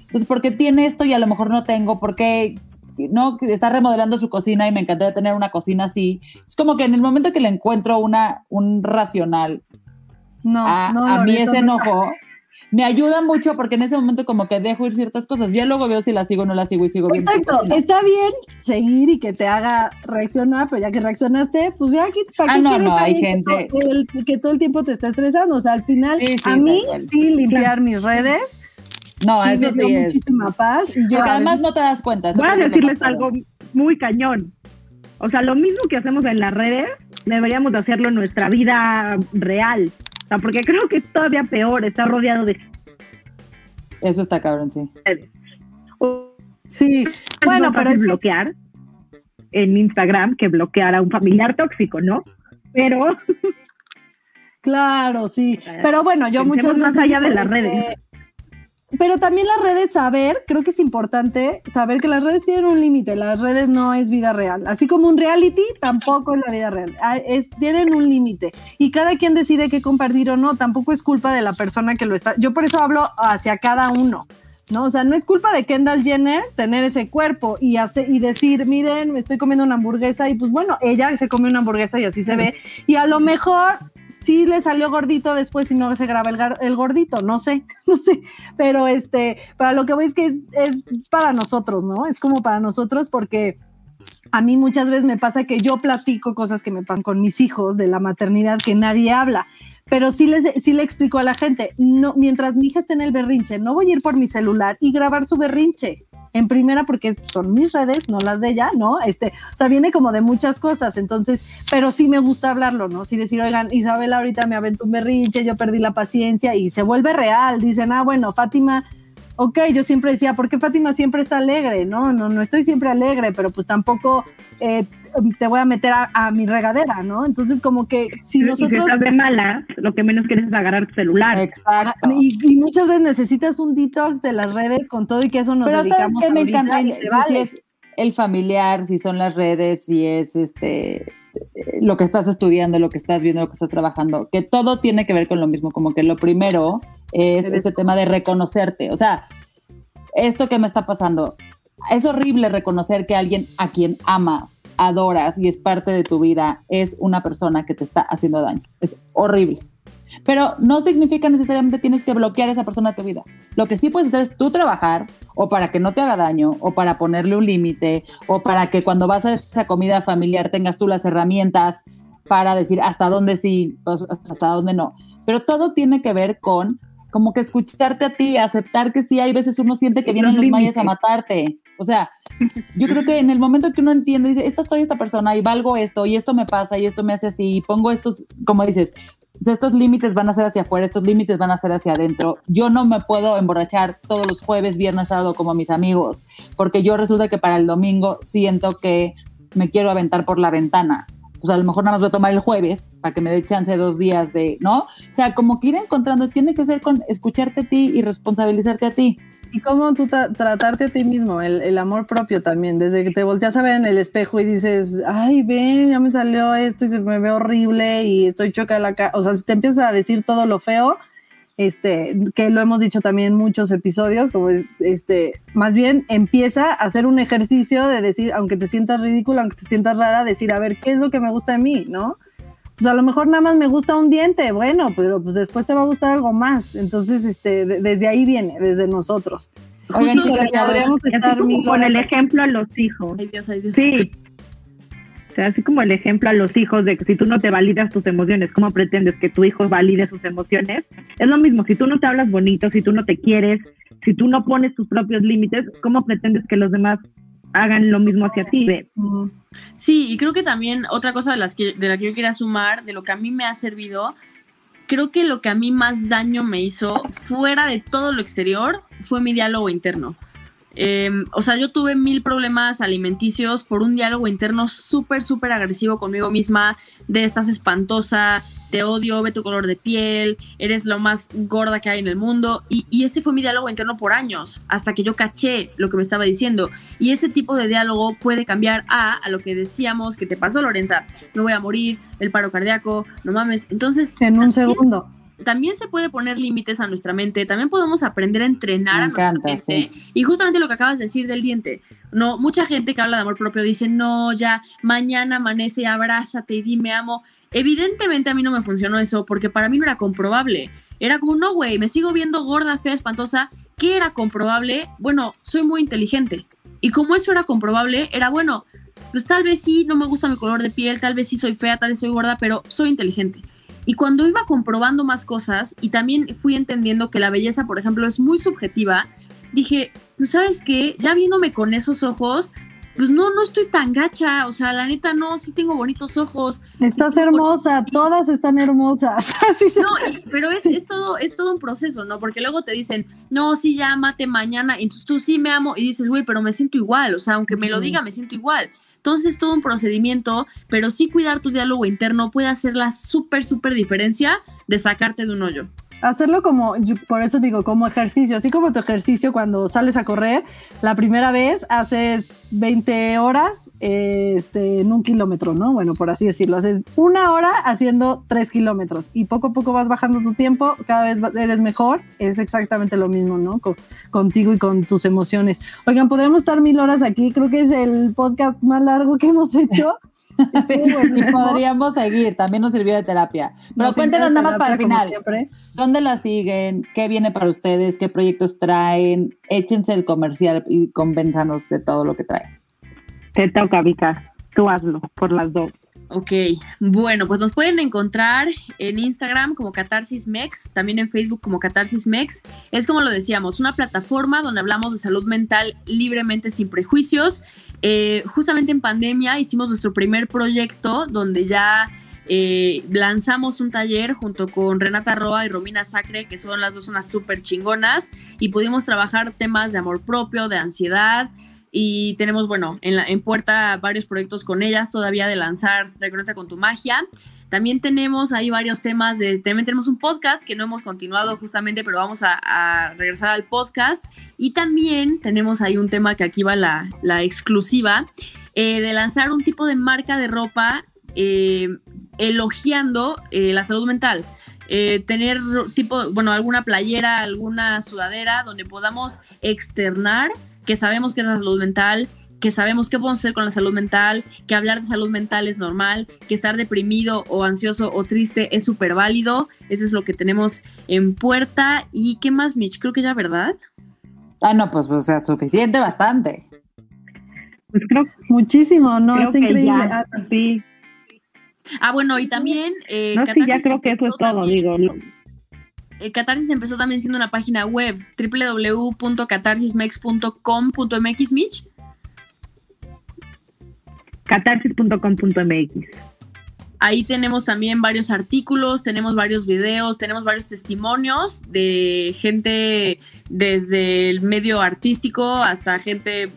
Entonces, ¿por qué tiene esto y a lo mejor no tengo? ¿Por qué no está remodelando su cocina y me encantaría tener una cocina así? Es como que en el momento que le encuentro una, un racional No, a, no, a mí ese no. enojo, me ayuda mucho porque en ese momento como que dejo ir ciertas cosas. Ya luego veo si las sigo o no las sigo y sigo viendo. Exacto, cocina. está bien seguir y que te haga reaccionar, pero ya que reaccionaste, pues ya, ¿qué- ¿para Ah, qué no, quieres no, hay que gente- to- el- que todo el tiempo te está estresando? O sea, al final, Sí, sí, a mí sí limpiar mis redes, No, sí eso me dio sí es. muchísima paz. Y yo además veces- no te das cuenta. Voy a que decirles algo muy cañón. O sea, lo mismo que hacemos en las redes, deberíamos de hacerlo en nuestra vida real. O sea, porque creo que es todavía peor estar rodeado de Eso está cabrón, sí. sí, bueno, pero es que bloquear en Instagram que bloquear a un familiar tóxico, ¿no? Pero Claro, sí. Pero bueno, yo Pensemos muchas más allá de las redes. Pero también las redes, saber, creo que es importante saber que las redes tienen un límite. Las redes no es vida real. Así como un reality, tampoco es la vida real. Ah, Es, tienen un límite. Y cada quien decide qué compartir o no. Tampoco es culpa de la persona que lo está. Yo por eso hablo hacia cada uno. ¿no? O sea, no es culpa de Kendall Jenner tener ese cuerpo y, hace, y decir, miren, me estoy comiendo una hamburguesa y pues bueno, ella se come una hamburguesa y así se ve. Y a lo mejor sí le salió gordito después y no se graba el, el gordito, no sé, no sé. Pero este, para lo que voy es que es, para nosotros, ¿no? Es como para nosotros porque a mí muchas veces me pasa que yo platico cosas que me pasan con mis hijos de la maternidad que nadie habla. Pero sí, les, le explico a la gente, no, mientras mi hija esté en el berrinche, no voy a ir por mi celular y grabar su berrinche. En primera, porque son mis redes, no las de ella, ¿no? Este, o sea, viene como de muchas cosas, entonces, pero sí me gusta hablarlo, ¿no? Sí decir, oigan, Isabel ahorita me aventó un berrinche, yo perdí la paciencia y se vuelve real. Dicen, ah, bueno, Fátima, ok, yo siempre decía, ¿por qué Fátima siempre está alegre? No, no, no estoy siempre alegre, pero pues tampoco eh, te voy a meter a, a mi regadera, ¿no? Entonces, como que si y si nosotros... estás de malas, lo que menos quieres es agarrar tu celular. Exacto. Y, y muchas veces necesitas un detox de las redes con todo y que eso nos Pero sabes dedicamos que me ahorita encanta y si se vale. es el familiar, si son las redes, si es este lo que estás estudiando, lo que estás viendo, lo que estás trabajando, que todo tiene que ver con lo mismo, como que lo primero es ese tema de reconocerte, o sea, esto que me está pasando, es horrible reconocer que alguien a quien amas, adoras y es parte de tu vida es una persona que te está haciendo daño, es horrible. Pero no significa necesariamente tienes que bloquear a esa persona de tu vida. Lo que sí puedes hacer es tú trabajar o para que no te haga daño o para ponerle un límite o para que cuando vas a esa comida familiar tengas tú las herramientas para decir hasta dónde sí, pues, hasta dónde no. Pero todo tiene que ver con como que escucharte a ti, aceptar que sí, hay veces uno siente que vienen los mayas a matarte. O sea, yo creo que en el momento que uno entiende, dice, esta soy esta persona y valgo esto y esto me pasa y esto me hace así y pongo estos, como dices, o sea, estos límites van a ser hacia afuera, estos límites van a ser hacia adentro. Yo no me puedo emborrachar todos los jueves, viernes, sábado como mis amigos, porque yo resulta que para el domingo siento que me quiero aventar por la ventana. Pues a lo mejor nada más voy a tomar el jueves para que me dé chance dos días de, ¿no? O sea, como que ir encontrando, tiene que ser con escucharte a ti y responsabilizarte a ti. Y cómo tú tra- tratarte a ti mismo, el, el amor propio también, desde que te volteas a ver en el espejo y dices, ay, ven, ya me salió esto y se me ve horrible y estoy choca la cara. O sea, si te empiezas a decir todo lo feo, este, que lo hemos dicho también en muchos episodios, como es- este, más bien empieza a hacer un ejercicio de decir, aunque te sientas ridícula, aunque te sientas rara, decir, a ver, ¿qué es lo que me gusta de mí? ¿No? Pues a lo mejor nada más me gusta un diente, bueno, pero pues después te va a gustar algo más. Entonces, este, de- desde ahí viene, desde nosotros. Oigan, Justo- chicas, ya podríamos Y así estar como mil con el ejemplo a los hijos. Ay, Dios, ay, Dios. Sí. O sea, así como el ejemplo a los hijos de que si tú no te validas tus emociones, ¿cómo pretendes que tu hijo valide sus emociones? Es lo mismo, si tú no te hablas bonito, si tú no te quieres, si tú no pones tus propios límites, ¿cómo pretendes que los demás hagan lo mismo hacia ti? Sí, y creo que también otra cosa de, las que, de la que yo quería sumar, de lo que a mí me ha servido, creo que lo que a mí más daño me hizo, fuera de todo lo exterior, fue mi diálogo interno. Eh, o sea, yo tuve mil problemas alimenticios por un diálogo interno súper, súper agresivo conmigo misma, de estás espantosa, te odio, ve tu color de piel, eres lo más gorda que hay en el mundo. Y, y ese fue mi diálogo interno por años, hasta que yo caché lo que me estaba diciendo. Y ese tipo de diálogo puede cambiar a, a lo que decíamos que te pasó, Lorenza. Me voy a morir, el paro cardíaco, no mames. Entonces, En un segundo. también se puede poner límites a nuestra mente, también podemos aprender a entrenar Me a nuestra encanta, mente. Y justamente lo que acabas de decir del diente, no, mucha gente que habla de amor propio dice, no, ya, mañana amanece, abrázate y dime amo. Evidentemente a mí no me funcionó eso porque para mí no era comprobable. Era como, no, güey, me sigo viendo gorda, fea, espantosa. ¿Qué era comprobable? Bueno, soy muy inteligente. Y como eso era comprobable, era bueno, pues tal vez sí, no me gusta mi color de piel, tal vez sí soy fea, tal vez soy gorda, pero soy inteligente. Y cuando iba comprobando más cosas y también fui entendiendo que la belleza, por ejemplo, es muy subjetiva, dije, pues sabes qué, ya viéndome con esos ojos, pues no, no estoy tan gacha, o sea, la neta no, sí tengo bonitos ojos, Estás hermosa, todas están hermosas. No, y- pero es, es todo, es todo un proceso, ¿no? Porque luego te dicen, no, sí, ya mate mañana, y entonces tú sí me amo, y dices, güey, pero me siento igual, o sea, aunque me lo diga, me siento igual. Entonces es todo un procedimiento, pero sí cuidar tu diálogo interno puede hacer la súper, súper diferencia de sacarte de un hoyo. Hacerlo como, yo por eso digo, como ejercicio, así como tu ejercicio cuando sales a correr, la primera vez haces 20 horas eh, este, en un kilómetro, ¿no? Bueno, por así decirlo, haces una hora haciendo 3 kilómetros y poco a poco vas bajando tu tiempo, cada vez eres mejor, es exactamente lo mismo, ¿no? Co- contigo y con tus emociones. Oigan, podríamos estar mil horas aquí, creo que es el podcast más largo que hemos hecho. Y podríamos seguir, también nos sirvió de terapia. Pero Nos cuéntenos nada más para el final. siempre. ¿Dónde la siguen? ¿Qué viene para ustedes? ¿Qué proyectos traen? Échense el comercial y convénzanos de todo lo que traen. te toca, Vika. Tú hazlo por las dos. Ok, bueno, pues nos pueden encontrar en Instagram como Catarsis Mex, también en Facebook como Catarsis Mex. Es como lo decíamos, una plataforma donde hablamos de salud mental libremente sin prejuicios. Eh, justamente en pandemia hicimos nuestro primer proyecto donde ya eh, lanzamos un taller junto con Renata Roa y Romina Sacre, que son las dos unas súper chingonas, y pudimos trabajar temas de amor propio, de ansiedad, y tenemos, bueno, en, la, puerta varios proyectos con ellas todavía de lanzar Reconecta con tu magia. También tenemos ahí varios temas, de, también tenemos un podcast que no hemos continuado justamente, pero vamos a, regresar al podcast. Y también tenemos ahí un tema que aquí va la, la exclusiva, eh, de lanzar un tipo de marca de ropa eh, elogiando eh, la salud mental. Tener tipo, bueno, alguna playera, alguna sudadera donde podamos externar que sabemos que es la salud mental, que sabemos qué podemos hacer con la salud mental, que hablar de salud mental es normal, que estar deprimido o ansioso o triste es súper válido. Eso es lo que tenemos en puerta. ¿Y qué más, Mitch? Creo que ya, ¿verdad? Ah, no, pues, o sea, suficiente, bastante. Pues creo, Muchísimo, no, creo está increíble. ya, Ah, sí. Ah, bueno, y también... Eh, No, sí, ya creo que eso es todo, también- digo. Eh, Catarsis empezó también siendo una página web, www.catarsismex.com.mx, Mitch. catarsis.com.mx. Ahí tenemos también varios artículos, tenemos varios videos, tenemos varios testimonios de gente desde el medio artístico hasta gente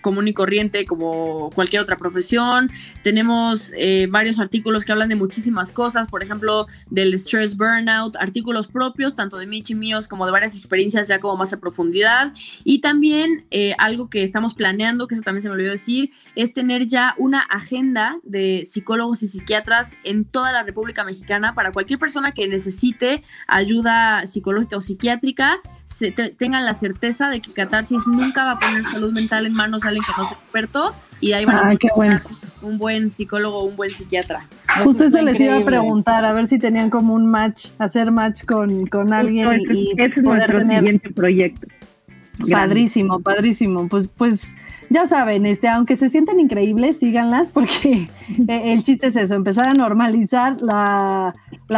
común y corriente como cualquier otra profesión. Tenemos eh, varios artículos que hablan de muchísimas cosas, por ejemplo, del stress burnout, artículos propios, tanto de Michi míos como de varias experiencias ya como más a profundidad. Y también eh, algo que estamos planeando, que eso también se me olvidó decir, es tener ya una agenda de psicólogos y psiquiatras en toda la República Mexicana para cualquier persona que necesite ayuda psicológica o psiquiátrica tengan la certeza de que Catarsis nunca va a poner salud mental en manos de alguien que no es experto y ahí van a bueno. un buen psicólogo, un buen psiquiatra. Justo eso, les iba a preguntar, a ver si tenían como un match, hacer match con, con alguien y, ese es poder tener... siguiente proyecto. Padrísimo, padrísimo. Pues, pues ya saben, este, aunque se sienten increíbles, síganlas porque e, el chiste es eso, empezar a normalizar la,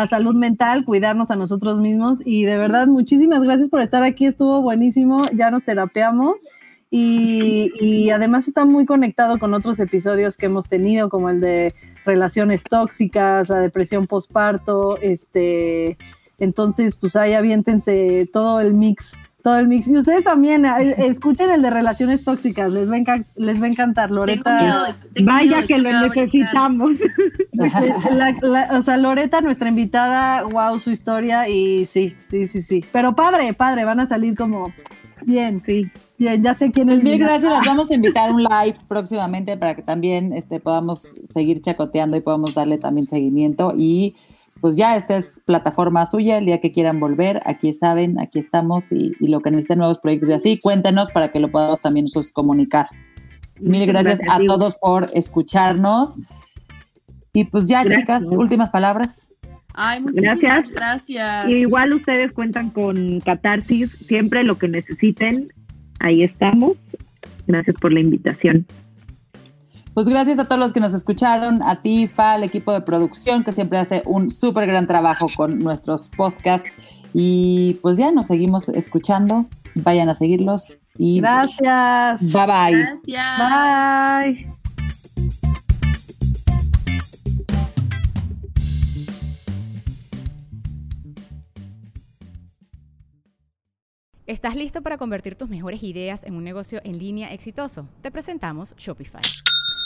salud mental, cuidarnos a nosotros mismos. Y de verdad muchísimas gracias por estar aquí, estuvo buenísimo, ya nos terapeamos. Y, y además está muy conectado con otros episodios que hemos tenido como el de relaciones tóxicas, la depresión postparto, este, entonces pues ahí aviéntense todo el mix todo el mix. Y ustedes también eh, escuchen el de relaciones tóxicas, les va a, les va a encantar, Loreta. Vaya que lo necesitamos. o sea, Loreta, nuestra invitada, wow, su historia y sí, sí, sí, sí. Pero padre, padre, van a salir como bien, sí. Bien, ya sé quién pues es. Mil gracias, las vamos a invitar a un live próximamente para que también este, podamos seguir chacoteando y podamos darle también seguimiento y pues ya esta es plataforma suya, el día que quieran volver, aquí saben, aquí estamos y, lo que necesiten nuevos proyectos y así, cuéntenos para que lo podamos también nosotros comunicar. Mil gracias, a todos por escucharnos. Y pues ya, chicas, últimas palabras. Ay, muchísimas gracias. gracias. igual ustedes cuentan con Catarsis, siempre lo que necesiten, ahí estamos. Gracias por la invitación. Pues gracias a todos los que nos escucharon, a ti, Fa, al equipo de producción que siempre hace un súper gran trabajo con nuestros podcasts. Y pues ya nos seguimos escuchando. Vayan a seguirlos. Y gracias. Bye bye. Gracias. Bye. ¿Estás listo para convertir tus mejores ideas en un negocio en línea exitoso? Te presentamos Shopify.